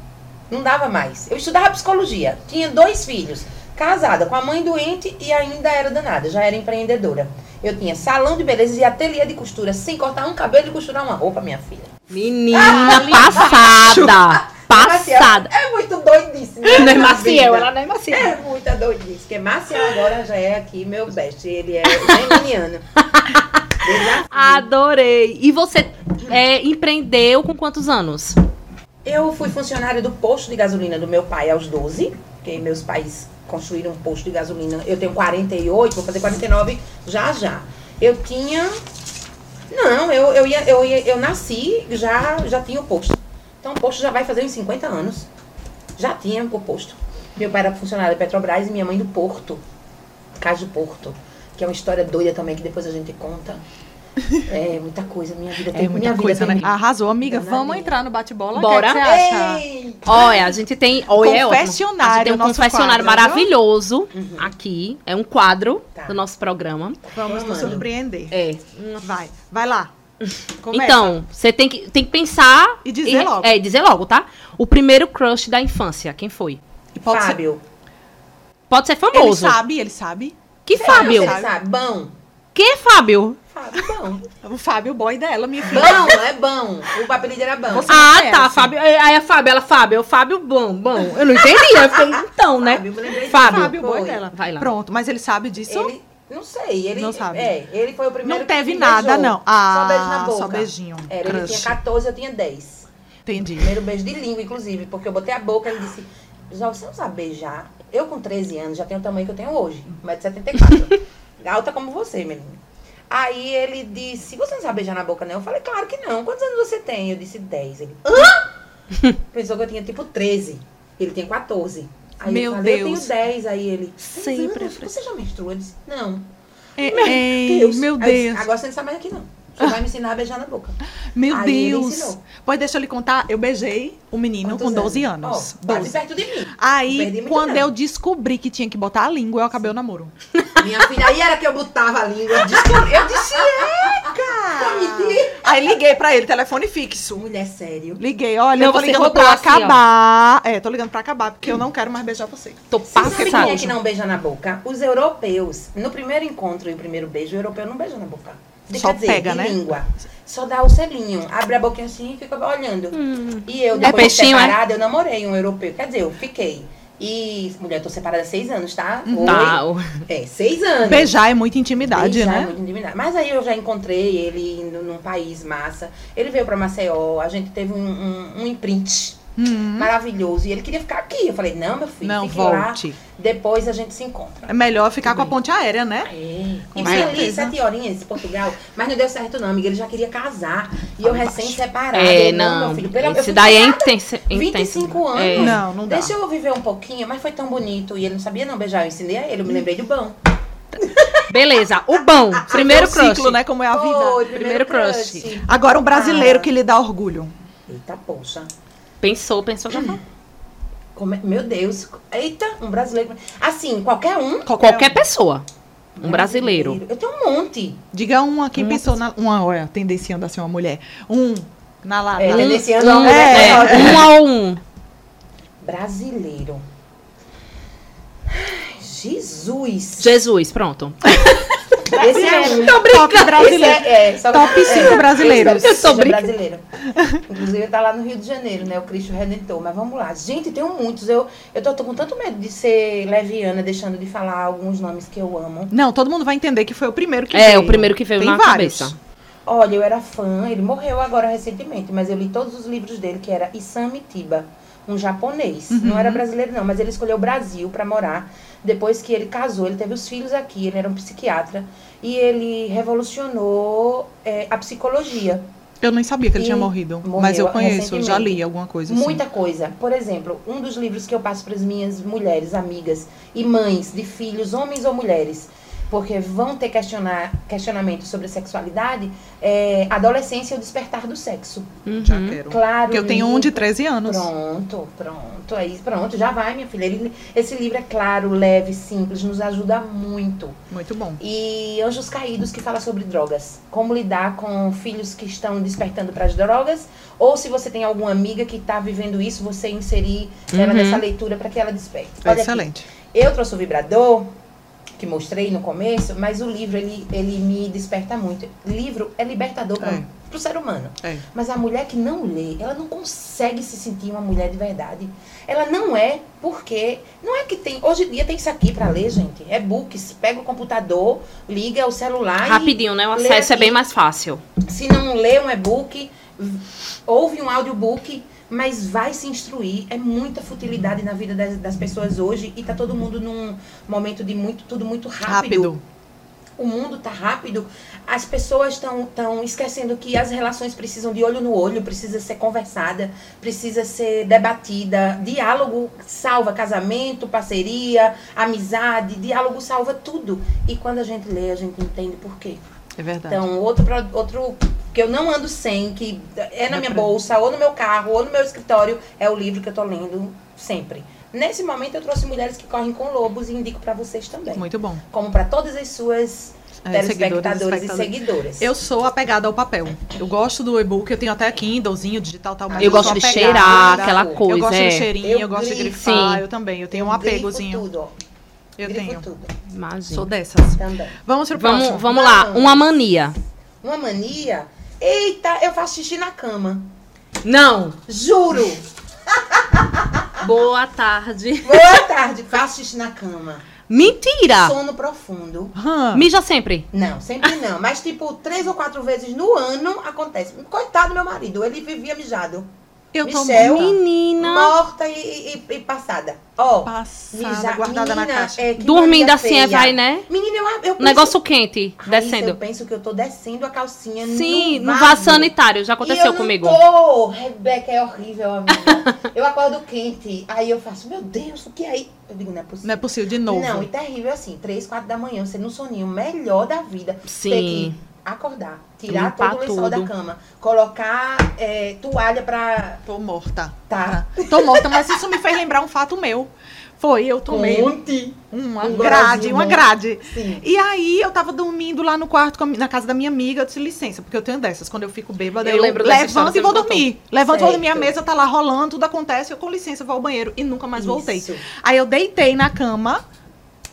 Não dava mais. Eu estudava psicologia, tinha dois filhos, casada, com a mãe doente e ainda era danada, já era empreendedora. Eu tinha salão de beleza e ateliê de costura, sem cortar um cabelo e costurar uma roupa, minha filha. Menina passada! Marcela, Passada! É muito doidice. Maciel. Não é Maciel, ela não é Maciel. É muita doidice. Porque Maciel agora já é aqui meu best. Ele é geminiano. Adorei. E você é, empreendeu com quantos anos? Eu fui funcionária do posto de gasolina do meu pai aos 12, porque meus pais construíram um posto de gasolina. Eu tenho 48, vou fazer 49 já já. Eu tinha. Não, eu, eu, ia, eu, ia, eu nasci, já, já tinha o posto. Então o posto já vai fazer uns 50 anos. Já tinha o posto. Meu pai era funcionário da Petrobras e minha mãe do Porto. Casa do Porto. Que é uma história doida também, que depois a gente conta. É muita coisa, minha vida tem É muita minha vida coisa, tem né? Arrasou, amiga. Danadinha. Vamos entrar no bate-bola? Bora. Que, é que você acha? Ei! Olha, a gente tem. Olha, é. Confessionário, A gente tem um nosso confessionário quadro, maravilhoso aqui. É um quadro Tá. do nosso programa. Vamos nos surpreender. É. Vai, vai lá. Começa. Então, você tem que, tem que pensar. E dizer logo. É, dizer logo, tá? O primeiro crush da infância, quem foi? E pode ser- Fábio. Pode ser Ele famoso. sabe, ele sabe. Que Fábio? Ele sabe. Bom. Que Fábio? Fábio, bom. O Fábio, o boy dela, minha filha. Bom, é bom. O apelido era bom. Você- Ah, tá. Fábio. Aí a Fábio, ela, Fábio, é o Fábio bom, bom. Eu não entendi. Eu fiquei, então, né? Fábio, de Fábio. Fábio, o boy dela. Vai lá. Pronto, mas ele sabe disso? Ele, não sei, ele Não sabe. É, ele foi o primeiro Não teve nada, beijou. não. Ah, só beijo na boca. só beijinho. Era, ele Crush. tinha 14, eu tinha 10. Entendi. Primeiro beijo de língua, inclusive, porque eu botei a boca, ele disse, já você não sabe beijar? Eu com 13 anos já tenho o tamanho que eu tenho hoje, 1,74m. Alta como você, menino. Aí ele disse, você não sabe beijar na boca, não? Eu falei, claro que não. Quantos anos você tem? Eu disse, 10. Ele, hã? Pensou que eu tinha tipo 13. Ele tinha 14. Aí Meu eu falei, Deus. eu tenho 10. Aí ele, Sempre Sempre. Você já menstruou? Eu disse, não. Ei, meu Aí eu disse, Deus. Agora você não sabe mais aqui, não. Você vai me ensinar a beijar na boca. Meu Aí Deus. Pois deixa eu lhe contar, eu beijei o menino Quantos com 12 anos. Ó, quase 12. perto de mim. Aí, quando tempo. eu descobri que tinha que botar a língua, eu acabei o namoro. Minha filha, aí era que eu botava a língua. Eu disse, eu disse é, Aí liguei pra ele, telefone fixo. Mulher, sério. Liguei, olha, Não, eu tô ligando pra assim, ó. acabar. É, tô ligando pra acabar, porque eu não quero mais beijar você. Tô Você sabe quem é passada. que não beija na boca? Os europeus. No primeiro encontro e o primeiro beijo, o europeu não beija na boca. De- Só dizer, pega, de né? língua. Só dá o selinho. Abre a boquinha assim e fica olhando. E eu, depois de peixinho, é? separada, eu namorei um europeu. Quer dizer, eu fiquei. E, mulher, eu tô separada há seis anos, tá? Oi. Tá, É, seis anos. Beijar é muita intimidade, Beijar é né? muito intimidade. Mas aí eu já encontrei ele indo num país massa. Ele veio pra Maceió, a gente teve um, um, um imprint Hum, maravilhoso. E ele queria ficar aqui. Eu falei, não, meu filho, não, fique lá. volte. Depois a gente se encontra. É melhor ficar Tudo com a bem. ponte aérea, né? É. Com E fui ali sete horinhas em Portugal, mas não deu certo não, amiga. Ele já queria casar. E eu recém-separada. É, Eu, não. meu filho, Esse daí é intenso. 25 anos. É. Não, não dá. Deixa eu viver um pouquinho, mas foi tão bonito. E ele não sabia não beijar. Eu ensinei a ele, eu me lembrei do bom. Beleza, o bom. Primeiro É crush. ciclo, né? Como é a vida. Foi, Primeiro crush. Agora um brasileiro Ah. que lhe dá orgulho. Eita, poxa. Pensou, pensou, já falou. É- Meu Deus. Eita, um brasileiro. Assim, qualquer um. Qualquer pessoa. Um brasileiro. Eu tenho um monte. Diga uma, quem Uma pensou na. Uma, olha, tendenciando a ser uma mulher. Um, na lata. É, Um- tendenciando a Um, uma é, mulher. um a um. Brasileiro. Jesus. Jesus, pronto. Esse é um. Top brasileiro. É, é, só- Top cinco brasileiros. esse é o Eu tô brasileiro. Inclusive, tá lá no Rio de Janeiro, né? O Cristo Redentor. Mas vamos lá. Gente, tem muitos. Eu, eu tô, tô com tanto medo de ser leviana, deixando de falar alguns nomes que eu amo. Não, todo mundo vai entender que foi o primeiro que É, veio. o primeiro que veio Tem na vários. cabeça. Olha, eu era fã, ele morreu agora recentemente, mas eu li todos os livros dele, que era Isami Tiba, um japonês. Uhum. Não era brasileiro, não, mas ele escolheu o Brasil para morar. Depois que ele casou, ele teve os filhos aqui, ele era um psiquiatra. E ele revolucionou é, a psicologia. Eu nem sabia que ele E tinha morrido. mas eu conheço, eu já li alguma coisa assim. Muita coisa. Por exemplo, um dos livros que eu passo para as minhas mulheres, amigas e mães de filhos, homens ou mulheres, porque vão ter questionar, questionamento sobre sexualidade, é Adolescência e o Despertar do Sexo. Já Uhum. quero. Claro. Porque eu tenho um de 13 anos. Pronto, pronto. Aí, pronto, já vai, minha filha. Ele- esse livro é claro, leve, simples, nos ajuda muito. Muito bom. E Anjos Caídos, que fala sobre drogas. Como lidar com filhos que estão despertando para as drogas. Ou se você tem alguma amiga que está vivendo isso, você inserir ela Uhum. nessa leitura para que ela desperte. Olha aqui. Excelente. Eu trouxe o vibrador, que mostrei no começo, mas o livro, ele, ele me desperta muito. Livro é libertador É. pro ser humano. É. Mas a mulher que não lê, ela não consegue se sentir uma mulher de verdade. Ela não é porque não é que tem, hoje em dia tem isso aqui para ler, gente. É books, pega o computador, liga o celular e Rapidinho, né? O acesso é bem mais fácil. se não lê um e-book, ouve um audiobook, mas vai se instruir. É muita futilidade na vida das, das pessoas hoje e tá todo mundo num momento de muito tudo muito rápido. Rápido. O mundo tá rápido. As pessoas estão tão esquecendo que as relações precisam de olho no olho, precisa ser conversada, precisa ser debatida. Diálogo salva casamento, parceria, amizade. Diálogo salva tudo. E quando a gente lê, a gente entende por quê. É verdade. Então, outro, outro que eu não ando sem, que é na minha bolsa, ou no meu carro, ou no meu escritório, é o livro que eu tô lendo sempre. Nesse momento, eu trouxe Mulheres que Correm com Lobos e indico para vocês também. Muito bom. Como para todas as suas É, telespectadores seguidores, e seguidoras. Eu sou apegada ao papel. Eu gosto do e-book, eu tenho até Kindlezinho, digital tal, mas Eu gosto sou de apegada. cheirar aquela Eu coisa. Eu gosto é. do cheirinho, Eu eu, gosto de grifo. grifar, Sim. eu também. Eu tenho um apegozinho. tudo, ó. Eu Grifo tenho. tudo. Imagina. Sou dessas. Também. Vamos pro próximo. Vamos, vamos lá. Uma mania. Uma mania. Eita, eu faço xixi na cama. Não. Juro. Boa tarde. Boa tarde. Faço xixi na cama. Mentira. Sono profundo. Hã. Mija sempre. Não, sempre não. Mas, tipo, três ou quatro vezes no ano acontece. Coitado do meu marido, ele vivia mijado. Eu tô Michel. morta. Menina. Morta e, e- e passada. Ó, Passada, mija- guardada na menina, caixa. é, Dormindo assim, é feia. vai, né? Menina, eu, eu penso, Negócio quente, Eu descendo. penso que eu tô descendo a calcinha Sim, no no vaso. sanitário. Já E aconteceu eu não comigo. Tô. Rebeca é horrível, amiga. eu acordo quente. Aí eu faço, meu Deus, o que é aí? Eu digo, não é possível. Não é possível, de novo. Não, e terrível assim, três, quatro da manhã, você no soninho melhor da vida. Ter Sim. Acordar, tirar Limpar todo o lençol tudo. da cama, colocar é, toalha pra. Tô morta. Tá. Tô morta, mas isso me fez lembrar um fato meu. Foi, eu tomei Conte. uma Um grade, uma grade. Sim. E aí eu tava dormindo lá no quarto, com a mi- na casa da minha amiga, eu disse licença, porque eu tenho dessas. Quando eu fico bêbada, Eu eu, lembro levanto e vou dormir. Levanto e vou dormir, a mesa tá lá rolando, tudo acontece, eu com licença vou ao banheiro e nunca mais voltei. Isso. Aí eu deitei na cama,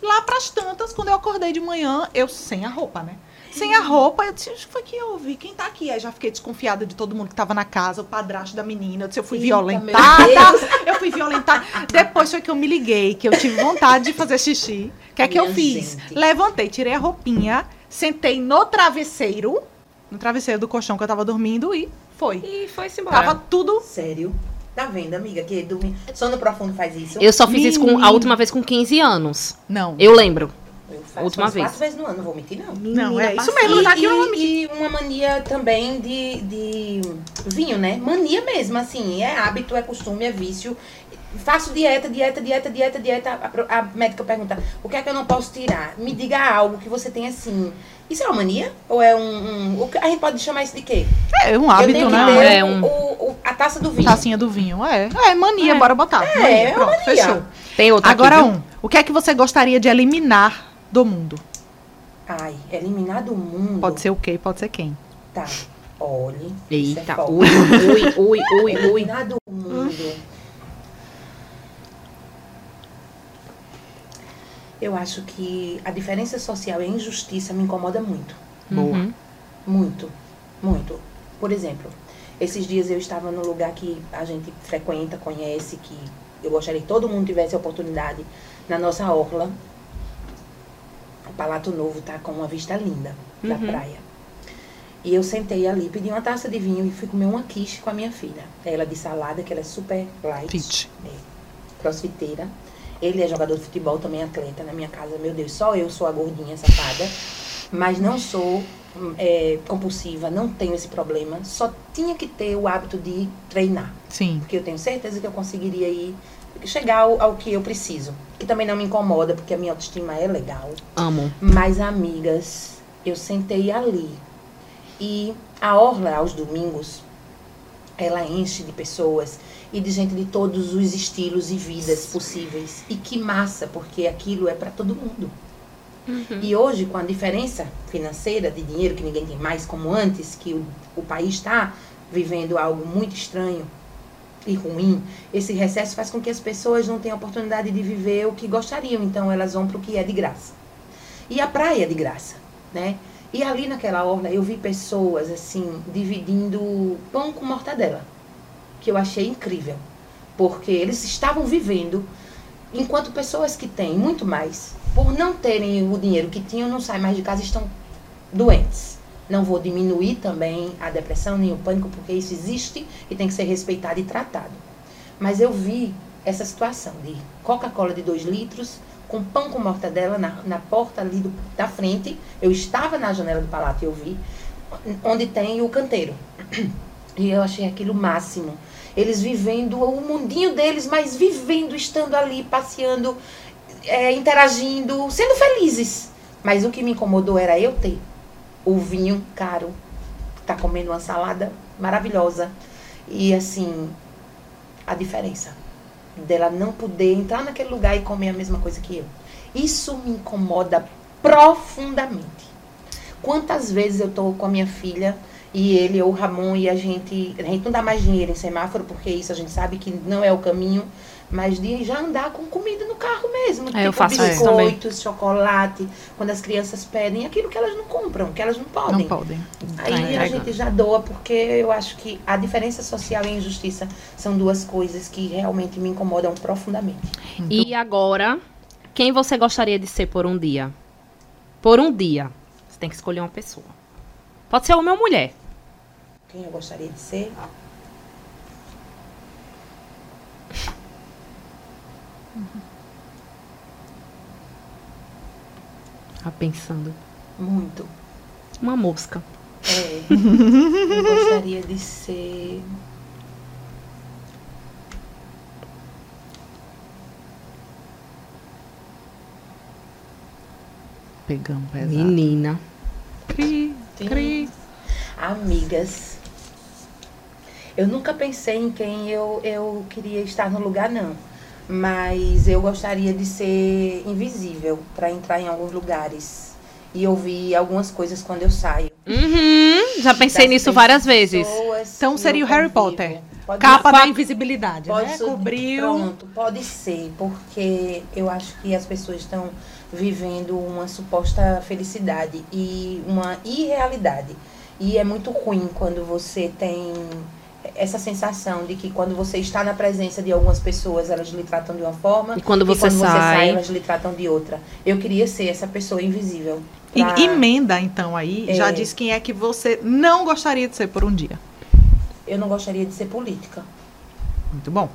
lá pras tantas, quando eu acordei de manhã, eu sem a roupa, né? Sem a roupa, eu disse, acho que foi que eu ouvi, quem tá aqui? Aí já fiquei desconfiada de todo mundo que tava na casa, o padrasto da menina, eu disse, eu fui Eita, violentada, eu fui violentada. Depois foi que eu me liguei, que eu tive vontade de fazer xixi. O que é que eu fiz? gente. Levantei, tirei a roupinha, sentei no travesseiro, no travesseiro do colchão que eu tava dormindo e foi. E foi-se embora. Tava tudo Sério? Tá vendo, amiga? Que dormir. Sono profundo faz isso. Eu só fiz isso com, a última vez com 15 anos. não. Eu lembro. Faço última vez. quatro vezes no ano, não vou mentir, não. Não, é isso passada. mesmo, tá aqui e- e uma mania também de, de vinho, né? Mania mesmo, assim. É hábito, é costume, é vício. Faço dieta, dieta, dieta, dieta, dieta. A, a médica pergunta, o que é que eu não posso tirar? Me diga algo que você tem assim. Isso é uma mania? Ou é um. um- o que- a gente pode chamar isso de quê? É um hábito, né? É um- o- o- a taça do vinho. Tacinha do vinho, é. É, mania, É. bora botar. É, Mania, é uma pronto, mania. fechou. Tem outra Agora aqui, um. O que é que você gostaria de eliminar do mundo? Ai, eliminar do mundo. Pode ser o quê? Pode ser quem? Tá. Olhe. isso é Eita, forte. ui, ui, ui, ui, ui. Eliminar do mundo. Eu acho que a diferença social e a injustiça me incomoda muito. Boa. Uhum. Muito. Muito. Por exemplo, esses dias eu estava num lugar que a gente frequenta, conhece, que eu gostaria que todo mundo tivesse a oportunidade, na nossa orla. Palato Novo tá com uma vista linda da Uhum. praia. E eu sentei ali, pedi uma taça de vinho e fui comer uma quiche com a minha filha. Ela de salada, que ela é super light. Fit. crossfiteira. Ele é jogador de futebol, também atleta na minha casa. Meu Deus, só eu sou a gordinha safada. Mas não sou é, compulsiva, não tenho esse problema. Só tinha que ter o hábito de treinar. Sim. Porque eu tenho certeza que eu conseguiria ir chegar ao, ao que eu preciso. Que também não me incomoda, porque a minha autoestima é legal. Amo. Mas, amigas, eu sentei ali. E a orla, aos domingos, ela enche de pessoas e de gente de todos os estilos e vidas possíveis. E que massa, porque aquilo é para todo mundo. E hoje, com a diferença financeira de dinheiro, que ninguém tem mais como antes, que o, o país está vivendo algo muito estranho e ruim, esse recesso faz com que as pessoas não tenham oportunidade de viver o que gostariam. Então, elas vão para o que é de graça. E a praia é de graça, né? E ali naquela orla eu vi pessoas assim dividindo pão com mortadela, que eu achei incrível, porque eles estavam vivendo enquanto pessoas que têm muito mais, por não terem o dinheiro que tinham, não saem mais de casa, estão doentes. Não vou diminuir também a depressão nem o pânico, porque isso existe e tem que ser respeitado e tratado. Mas eu vi essa situação de Coca-Cola de 2 litros, com pão com mortadela na, na porta ali do, da frente. Eu estava na janela do palato e eu vi, onde tem o canteiro. E eu achei aquilo máximo. Eles vivendo o mundinho deles, mas vivendo, estando ali, passeando, é, interagindo, sendo felizes. Mas o que me incomodou era eu ter o vinho caro, tá comendo uma salada maravilhosa. E assim, a diferença dela não poder entrar naquele lugar e comer a mesma coisa que eu. Isso me incomoda profundamente. Quantas vezes eu tô com a minha filha e ele ou o Ramon e a gente, a gente não dá mais dinheiro em semáforo porque isso a gente sabe que não é o caminho, mas de já andar com comida no carro mesmo, É, tipo eu faço isso biscoitos, chocolate, quando as crianças pedem aquilo que elas não compram, que elas não podem. Não podem. Aí Tá a entregando. gente já doa, porque eu acho que a diferença social e a injustiça são duas coisas que realmente me incomodam profundamente. E agora, quem você gostaria de ser por um dia? Por um dia. Você tem que escolher uma pessoa. Pode ser homem ou mulher. Quem eu gostaria de ser? Tá pensando. Muito. Uma mosca. É. eu gostaria de ser. Pegão pesado. Menina. Cri, Tem- cri. Amigas. Eu nunca pensei em quem eu, eu queria estar no lugar, não. Mas eu gostaria de ser invisível para entrar em alguns lugares e ouvir algumas coisas quando eu saio. Uhum, já pensei Das nisso várias vezes. Então seria o Harry. Potter. Pode Capa da invisibilidade, Pode né? ser- Cobriu. Pronto, pode ser, porque eu acho que as pessoas estão vivendo uma suposta felicidade e uma irrealidade. E é muito ruim quando você tem essa sensação de que quando você está na presença de algumas pessoas, elas lhe tratam de uma forma E quando você quando você sai, sai. elas lhe tratam de outra. Eu queria ser essa pessoa invisível. E- pra- Emenda, então, aí. Já É. diz quem é que você não gostaria de ser por um dia. Eu não gostaria de ser política. Muito bom.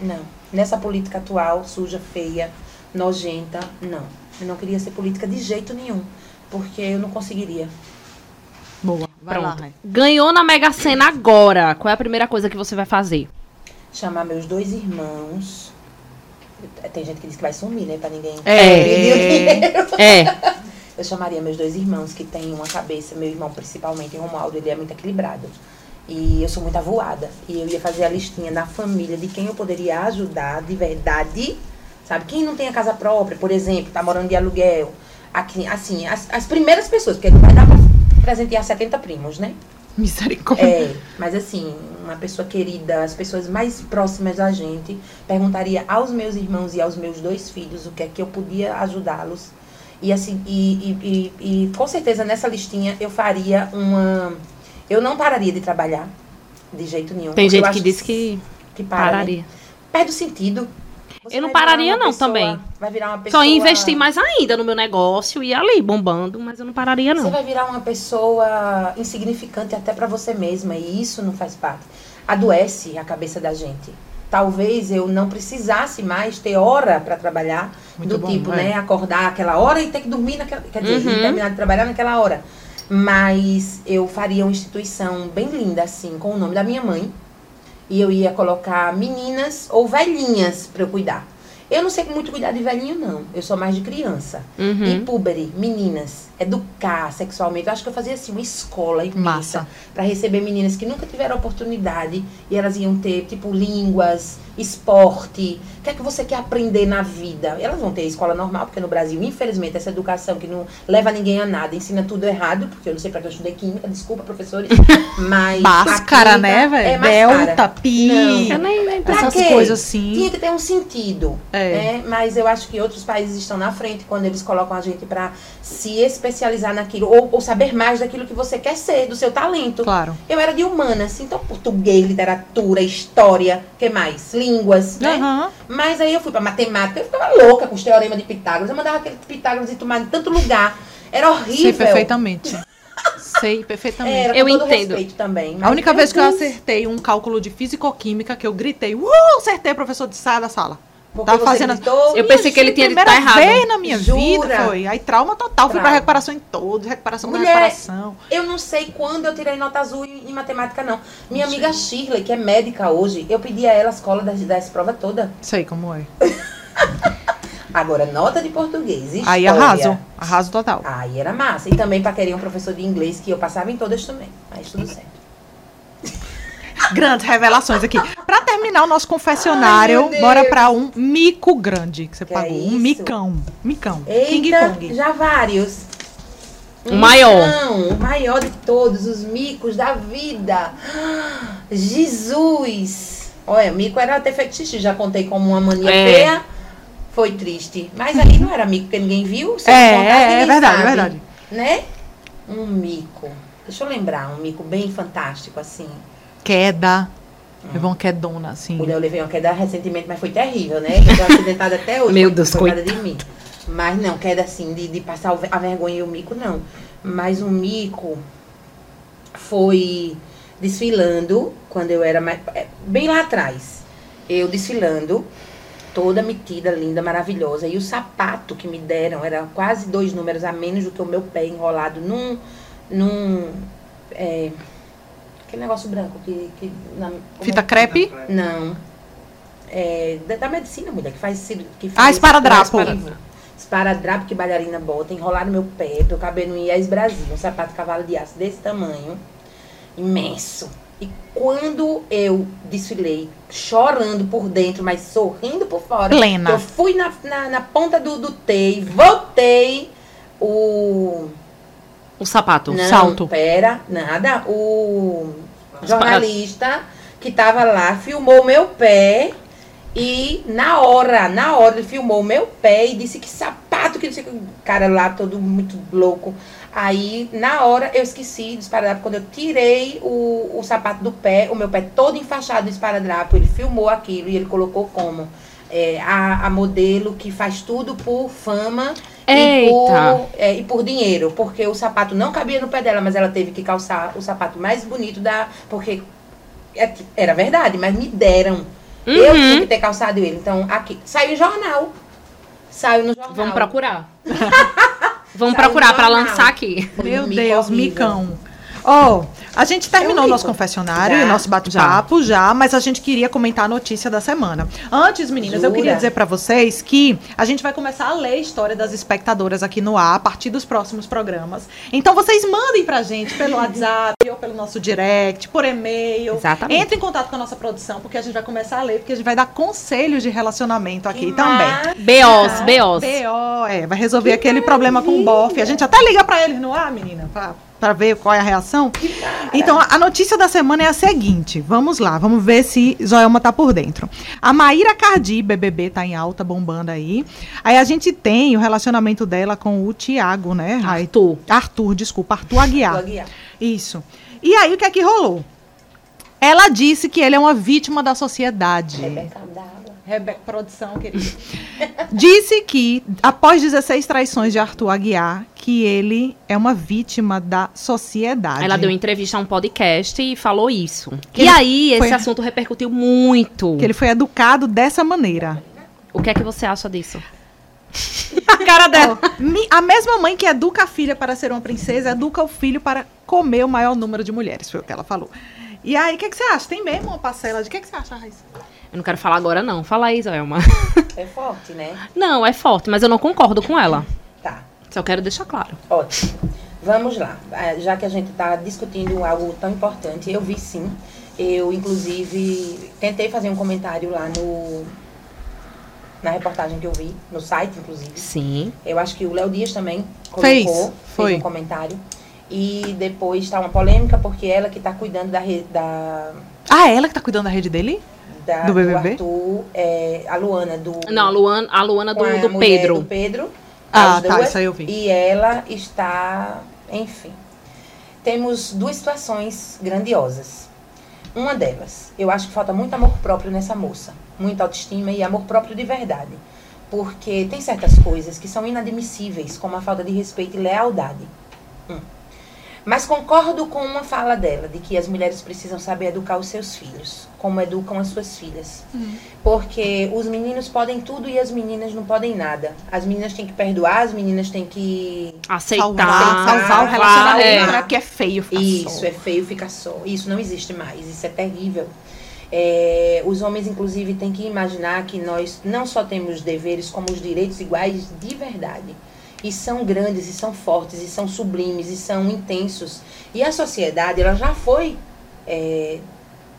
Não. Nessa política atual, suja, feia, nojenta, não. Eu não queria ser política de jeito nenhum. Porque eu não conseguiria. Vai lá, Pronto. Rai. Ganhou na Mega Sena agora. Qual é a primeira coisa que você vai fazer? Chamar meus dois irmãos. Tem gente que diz que vai sumir, né? Pra ninguém É. pedir o dinheiro. É. Eu chamaria meus dois irmãos, que têm uma cabeça, meu irmão principalmente, o Romualdo, ele é muito equilibrado. E eu sou muito avoada. E eu ia fazer a listinha da família de quem eu poderia ajudar de verdade. Sabe? Quem não tem a casa própria, por exemplo, tá morando de aluguel. Aqui, assim, as, as primeiras pessoas, porque não vai dar pra presentear 70 primos, né? Misericórdia. É, mas assim, uma pessoa querida, as pessoas mais próximas da gente, perguntaria aos meus irmãos e aos meus dois filhos o que é que eu podia ajudá-los. E assim, e, e, e, e com certeza nessa listinha eu faria uma. Eu não pararia de trabalhar, de jeito nenhum. Tem gente que diz que que para, né? pararia. Perde o sentido. Você Eu não pararia não, pessoa- também. Vai virar uma pessoa. Só investir mais ainda no meu negócio e ir ali bombando, mas eu não pararia Você não. vai virar uma pessoa insignificante até pra você mesma e isso não faz parte. Adoece a cabeça da gente. Talvez eu não precisasse mais ter hora pra trabalhar, Muito do bom, tipo, é. né, acordar aquela hora e ter que dormir naquela, quer dizer, Uhum. terminar de trabalhar naquela hora. Mas eu faria uma instituição bem linda assim, com o nome da minha mãe, e eu ia colocar meninas ou velhinhas pra eu cuidar. Eu não sei muito cuidar de velhinho não, eu sou mais de criança. E Uhum. púbere, meninas, educar sexualmente. Eu acho que eu fazia assim uma escola imensa Massa. para receber meninas que nunca tiveram oportunidade e elas iam ter tipo línguas esporte, o que é que você quer aprender na vida? Elas vão ter escola normal, porque no Brasil, infelizmente, essa educação que não leva ninguém a nada, ensina tudo errado, porque eu não sei para que eu estudei química, desculpa, professores, mas... Máscara, né, velho? É Delta, pi, Não. Eu nem, essas quê? coisas assim. Tinha que ter um sentido, É. né? Mas eu acho que outros países estão na frente quando eles colocam a gente para se especializar naquilo, ou, ou saber mais daquilo que você quer ser, do seu talento. Claro. Eu era de humanas, então português, literatura, história, que mais? Línguas, né? Aham. Mas aí eu fui pra matemática, eu ficava louca com os teoremas de Pitágoras. Eu mandava aquele Pitágoras e tomar em tanto lugar. Era Sei horrível. perfeitamente. Sei perfeitamente. Era, Eu entendo. respeito também. A única vez que eu acertei um cálculo de físico-química que eu gritei, uh, acertei, professor de sai da sala. Porque você fazendo- gritou, Eu pensei que ele tinha Primeira tá errado. vez na minha vida Jura? foi. Aí trauma total. Fui pra Trauma. recuperação em todos, recuperação da Mulher, recuperação. Eu não sei quando eu tirei nota azul em, em matemática, não. Minha amiga Shirley, que é médica hoje, eu pedi a ela a escola das, das provas todas. Sei como é. Agora, nota de português, história. Aí arraso. Arraso total. Aí era massa. E também pra querer um professor de inglês, que eu passava em todas também. Mas tudo certo. Grandes revelações aqui. Terminar o nosso confessionário, Ai, bora pra um mico grande que você Que é pagou. um isso? micão. Micão. King Eita, Kong. já vários. O maior. Não, o maior de todos, os micos da vida. Jesus! Olha, mico era ter feito xixi, já contei como uma mania É. feia. Foi triste. Mas aí não era mico, porque ninguém viu. É, contar, é, é verdade, é sabe, verdade. Né? Um mico. Deixa eu lembrar, um mico bem fantástico, assim. Queda. Levou uma quedona, assim. Mulher, eu levei uma queda recentemente, mas foi terrível, né? Eu tô acidentada até hoje. Meu Deus, causa de mim. Mas não, queda assim, de, de passar o a vergonha e o mico, não. Mas um mico foi desfilando, quando eu era mais. é, Bem lá atrás. Eu desfilando, toda metida, linda, maravilhosa. E o sapato que me deram era quase dois números a menos do que o meu pé enrolado num. num é, aquele negócio branco que. que na, é Fita que- crepe. não. É, da, da medicina, mulher, que faz. Que Ah, faz esparadrapo. esparadrapo. Esparadrapo que bailarina bota, enrolar no meu pé, pra eu caber no IES Brasil. Um sapato cavalo de aço desse tamanho, imenso. E quando eu desfilei, chorando por dentro, mas sorrindo por fora, Plena. eu fui na, na, na ponta do, do T e voltei o. O sapato. Não, salto. pera, nada. O jornalista que tava lá filmou meu pé e na hora, na hora ele filmou meu pé e disse que sapato, que não sei o que, cara lá todo muito louco. Aí, na hora, eu esqueci do esparadrapo. Quando eu tirei o, o sapato do pé, o meu pé todo enfaixado do esparadrapo, ele filmou aquilo e ele colocou como é, a, a modelo que faz tudo por fama e Eita. por, é, e por dinheiro. Porque o sapato não cabia no pé dela, mas ela teve que calçar o sapato mais bonito da. Porque é, era verdade, mas me deram. Eu Uhum. tinha que ter calçado ele. Então, aqui. Saiu em jornal. Saiu no jornal. Vamos procurar. Vamos Saiu procurar jornal. lançar aqui. Meu Deus, horrível. micão. Ó, a gente terminou o nosso confessionário Já, e o nosso bate-papo já. mas a gente queria comentar a notícia da semana. Antes, meninas, eu Jura? queria dizer pra vocês que a gente vai começar a ler a história das espectadoras aqui no ar a partir dos próximos programas. Então vocês mandem pra gente pelo WhatsApp ou pelo nosso direct, por e-mail. Exatamente. Entre em contato com a nossa produção, porque a gente vai começar a ler, porque a gente vai dar conselhos de relacionamento aqui Que também. BOs, BOs. B.O. É, vai resolver aquele problema com o bofe. A gente até liga pra eles no ar, menina, pra, pra ver qual é a reação. Então, a notícia da semana é a seguinte. Vamos lá, vamos ver se Joelma tá por dentro. A Maíra Cardi, BBB, tá em alta, bombando aí. Aí a gente tem o relacionamento dela com o Tiago, né, Rai? Arthur. Arthur, desculpa, Arthur Aguiar. Vou guiar. Isso. E aí, o que é que rolou? Ela disse que ele é uma vítima da sociedade. Rebeca d'água. Rebeca Produção, querida. Disse que, após 16 traições de Arthur Aguiar, que ele é uma vítima da sociedade. Ela deu entrevista a um podcast e falou isso. Que e aí, foi- esse assunto repercutiu muito. Que ele foi educado dessa maneira. O que é que você acha disso? A cara dela. Mi- A mesma mãe que educa a filha para ser uma princesa, educa o filho para comer o maior número de mulheres, foi o que ela falou. E aí, o que, que você acha? Tem mesmo uma parcela de... O que, que você acha, Raíssa? Eu não quero falar agora, não. Fala aí, Zoelma. É forte, né? Não, é forte, mas eu não concordo com ela. Tá. Só quero deixar claro. Ótimo. Vamos lá. Ah, Já que a gente está discutindo algo tão importante, eu vi sim. Eu, inclusive, tentei fazer um comentário lá no na reportagem que eu vi, no site, inclusive. Sim. Eu acho que o Léo Dias também Fez, colocou, foi. um comentário. E depois está uma polêmica, porque ela que está cuidando da, re- da, Ah, é ela que tá cuidando da rede dele? Da- Do BBB? Arthur, é, a Luana do... Não, a Luana, a Luana do, com a do Pedro. do Pedro. Ah, tá, duas, isso aí eu vi. E ela está, enfim. Temos duas situações grandiosas. Uma delas, eu acho que falta muito amor próprio nessa moça. Muita autoestima e amor próprio de verdade. Porque tem certas coisas que são inadmissíveis, como a falta de respeito e lealdade. Hum. Mas concordo com uma fala dela, de que as mulheres precisam saber educar os seus filhos, como educam as suas filhas. Porque os meninos podem tudo e as meninas não podem nada. As meninas têm que perdoar, as meninas têm que. Aceitar. Salvar, salvar o relacionamento, é. Porque é feio ficar Isso, só. é feio ficar só. Isso não existe mais, isso é terrível. É, os homens, inclusive, têm que imaginar que nós não só temos deveres, como os direitos iguais de verdade. E são grandes, e são fortes, e são sublimes, e são intensos. E a sociedade, ela já foi é,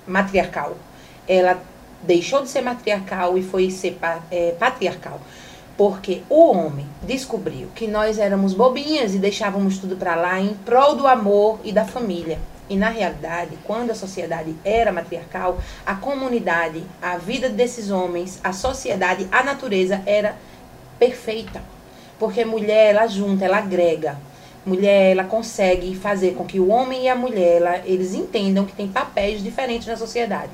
matriarcal. Ela deixou de ser matriarcal e foi ser é, patriarcal. Porque o homem descobriu que nós éramos bobinhas e deixávamos tudo para lá em prol do amor e da família. E na realidade, quando a sociedade era matriarcal, a comunidade, a vida desses homens, a sociedade, a natureza era perfeita. Porque mulher, ela junta, ela agrega. Mulher, ela consegue fazer com que o homem e a mulher, ela- eles entendam que tem papéis diferentes na sociedade.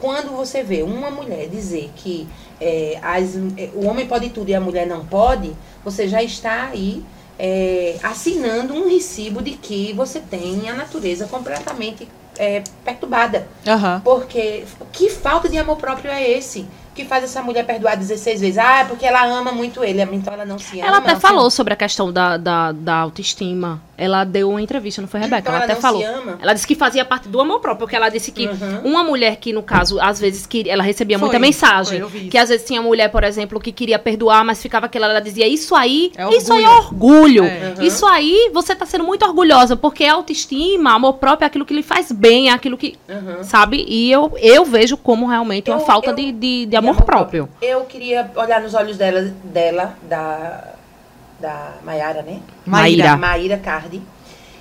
Quando você vê uma mulher dizer que é, as- é, o homem pode tudo e a mulher não pode, você já está aí é, assinando um recibo de que você tem a natureza completamente é, perturbada. Aham. Porque que falta de amor próprio é esse? Que faz essa mulher perdoar 16 vezes? Ah, é porque ela ama muito ele, então ela não se ama. Ela até falou sobre a questão da, da, da autoestima. Ela deu uma entrevista, não foi, Rebeca? Então ela, ela até não falou. se ama? Ela disse que fazia parte do amor próprio, porque ela disse que Uhum. uma mulher que, no caso, às vezes queria, ela recebia Foi, muita mensagem. foi, que às vezes tinha mulher, por exemplo, que queria perdoar, mas ficava aquela, ela dizia, isso aí, É isso aí é orgulho." É. Uhum. Isso aí você tá sendo muito orgulhosa, porque autoestima, amor próprio é aquilo que lhe faz bem, é aquilo que. Uhum. Sabe? E eu, eu vejo como realmente uma Eu- falta eu- de, de, de amor próprio. Eu queria olhar nos olhos dela, dela da, da Mayara, né? Maíra. Maíra Cardi,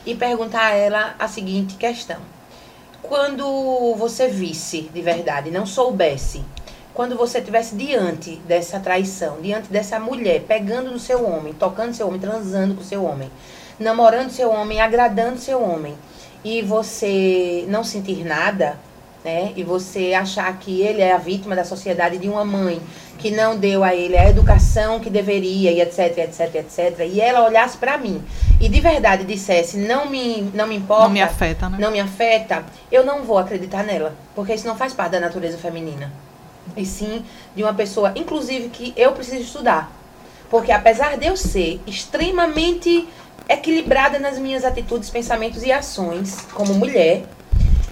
e perguntar a ela a seguinte questão. Quando você visse de verdade, não soubesse, quando você estivesse diante dessa traição, diante dessa mulher, pegando no seu homem, tocando seu homem, transando com seu homem, namorando seu homem, agradando seu homem, e você não sentir nada, né? E você achar que ele é a vítima da sociedade de uma mãe que não deu a ele a educação que deveria e etc, etc, etc. E ela olhasse pra mim e de verdade dissesse não me não me importa, Não me afeta, né? não me afeta, eu não vou acreditar nela, porque isso não faz parte da natureza feminina. E sim de uma pessoa, inclusive que eu preciso estudar. Porque apesar de eu ser extremamente equilibrada nas minhas atitudes, pensamentos e ações como mulher,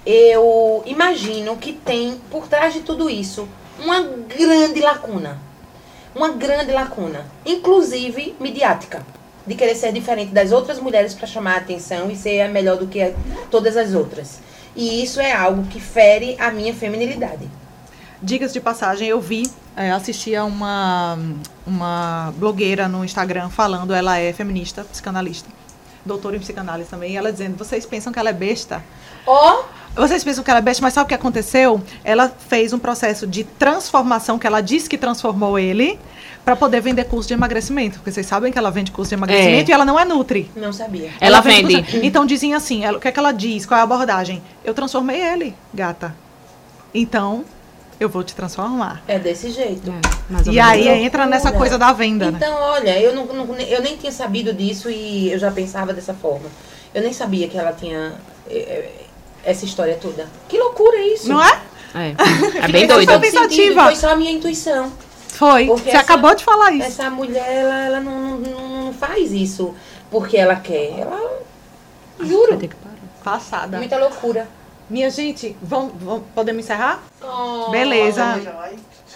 eu imagino que tem por trás de tudo isso uma grande lacuna. Uma grande lacuna, inclusive midiática, de querer ser diferente das outras mulheres para chamar a atenção e ser melhor do que todas as outras. E isso é algo que fere a minha feminilidade. Dicas de passagem, eu vi, é, assisti a uma, uma blogueira no Instagram falando, ela é feminista, psicanalista, doutora em psicanálise também, e ela dizendo, vocês pensam que ela é besta? Ó, Vocês pensam que ela é besta, mas sabe o que aconteceu? Ela fez um processo de transformação, que ela disse que transformou ele, para poder vender curso de emagrecimento. Porque vocês sabem que ela vende curso de emagrecimento É. e ela não é Nutri. não sabia. Ela vende vende. curso- Então dizem assim, ela- o que é que ela diz? Qual é a abordagem? Eu transformei ele, gata. Então, eu vou te transformar. É desse jeito. ou E aí loucura. entra nessa coisa da venda, né? Então, olha, eu, não, não- eu nem tinha sabido disso e eu já pensava dessa forma. Eu nem sabia que ela tinha eh, eh, essa história toda. Que loucura isso! Não é? É, é bem doido. pensativa. sentido, Foi só a minha intuição. Foi. Porque Você essa- acabou de falar isso. Essa mulher, ela, ela não, não, não faz isso porque ela quer. Ela. Vai Juro. ter que parar. Passada. Muita loucura. Minha gente, vamos, vamos- podemos encerrar? Oh, Beleza.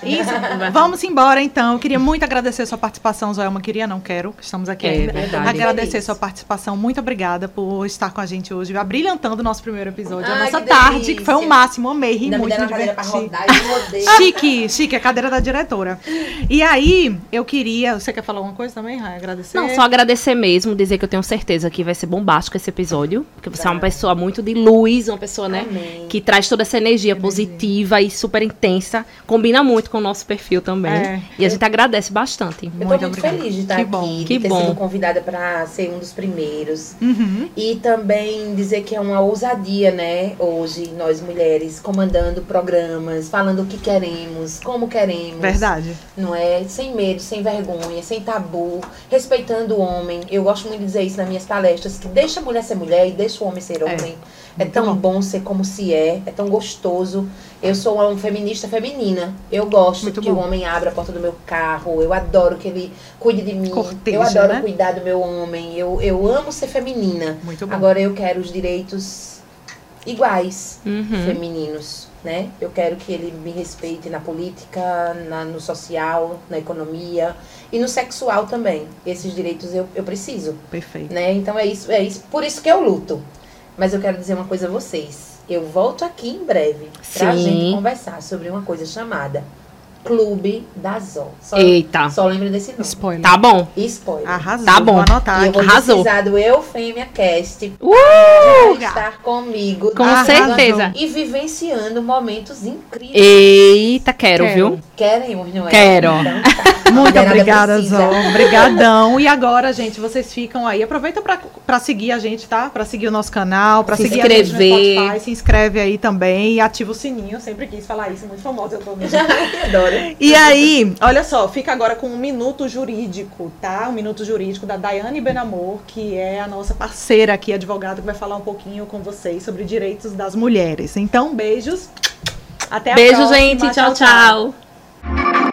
Isso. Vamos embora, então. Eu queria muito agradecer a sua participação, Zoelma. Queria, não quero, estamos aqui é, ainda. Verdade. Agradecer a sua participação. Muito obrigada por estar com a gente hoje, abrilhantando o nosso primeiro episódio. Ai, a nossa que tarde, que foi o um máximo. Amei, ri muito, me diverti. Chique, chique, a cadeira da diretora. E aí, eu queria... Você quer falar alguma coisa também, Rai? Agradecer? Não, só agradecer mesmo, dizer que eu tenho certeza que vai ser bombástico esse episódio, porque você é uma pessoa muito de luz, uma pessoa, né, Amém. que traz toda essa energia, energia positiva e super intensa. Combina muito com o nosso perfil também. É. E a gente agradece bastante. Eu muito tô muito obrigada. feliz de estar que aqui, bom. de que ter bom. sido convidada para ser um dos primeiros. Uhum. E também dizer que é uma ousadia, né? Hoje, nós mulheres, comandando programas, falando o que queremos, como queremos. Verdade. Não é? Sem medo, sem vergonha, sem tabu, respeitando o homem. Eu gosto muito de dizer isso nas minhas palestras, que deixa a mulher ser mulher e deixa o homem ser é. homem. É, é tão bom. bom ser como se é, é tão gostoso. Eu sou uma feminista feminina. Eu gosto Muito que bom. o homem abra a porta do meu carro. Eu adoro que ele cuide de mim. Corteja, eu adoro né? cuidar do meu homem. Eu, eu amo ser feminina. Muito bom. Agora eu quero os direitos iguais uhum. femininos, né? Eu quero que ele me respeite na política, na, no social, na economia e no sexual também. Esses direitos eu, eu preciso. Perfeito. Né? Então é isso, é isso. Por isso que eu luto. Mas eu quero dizer uma coisa a vocês. Eu volto aqui em breve pra Sim. gente conversar sobre uma coisa chamada Clube da Zol. Só, Eita. Só lembra desse nome. Spoiler. Tá bom. Spoiler. Arrasou. Tá bom. Vou anotar. E eu vou Arrasou. precisar do Eufêmia Cast. Uh! estar comigo. Com certeza. E vivenciando momentos incríveis. Eita, quero, quero. viu? Querem, não é? Quero. Então, tá. Muito obrigada, Zol. Obrigadão. E agora, gente, vocês ficam aí. Aproveita pra, pra seguir a gente, tá? Pra seguir o nosso canal, pra se seguir inscrever. a gente no Spotify. Se inscreve aí também e ativa o sininho. Eu sempre quis falar isso. Muito famosa eu tô mesmo. Adoro. E aí, olha só, fica agora com um minuto jurídico, tá? Um minuto jurídico da Daiane Benamor, que é a nossa parceira aqui, advogada, que vai falar um pouquinho com vocês sobre direitos das mulheres. Então, beijos. Até a Beijo, próxima. Beijo, gente. tchau. tchau. tchau.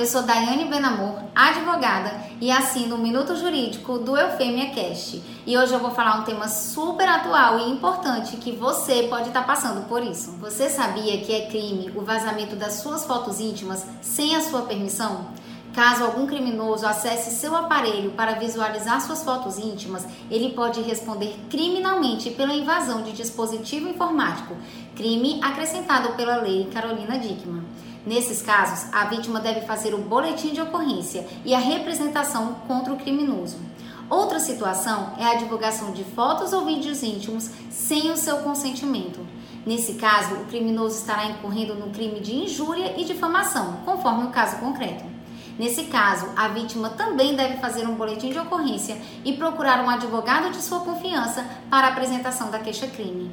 Eu sou Daiane Benamor, advogada e assino o Minuto Jurídico do Eufêmia Cast. E hoje eu vou falar um tema super atual e importante que você pode estar passando por isso. Você sabia que é crime o vazamento das suas fotos íntimas sem a sua permissão? Caso algum criminoso acesse seu aparelho para visualizar suas fotos íntimas, ele pode responder criminalmente pela invasão de dispositivo informático, crime acrescentado pela Lei Carolina Dickmann. Nesses casos, a vítima deve fazer o boletim de ocorrência e a representação contra o criminoso. Outra situação é a divulgação de fotos ou vídeos íntimos sem o seu consentimento. Nesse caso, o criminoso estará incorrendo no crime de injúria e difamação, conforme o caso concreto. Nesse caso, a vítima também deve fazer um boletim de ocorrência e procurar um advogado de sua confiança para a apresentação da queixa-crime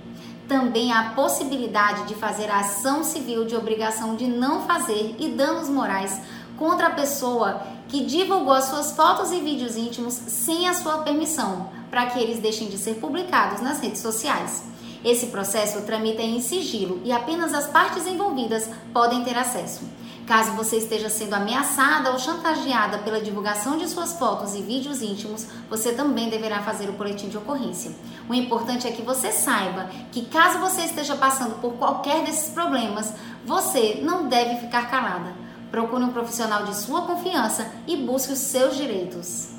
também a possibilidade de fazer a ação civil de obrigação de não fazer e danos morais contra a pessoa que divulgou as suas fotos e vídeos íntimos sem a sua permissão, para que eles deixem de ser publicados nas redes sociais. Esse processo tramita em sigilo e apenas as partes envolvidas podem ter acesso. Caso você esteja sendo ameaçada ou chantageada pela divulgação de suas fotos e vídeos íntimos, você também deverá fazer o boletim de ocorrência. O importante é que você saiba que caso você esteja passando por qualquer desses problemas, você não deve ficar calada. Procure um profissional de sua confiança e busque os seus direitos.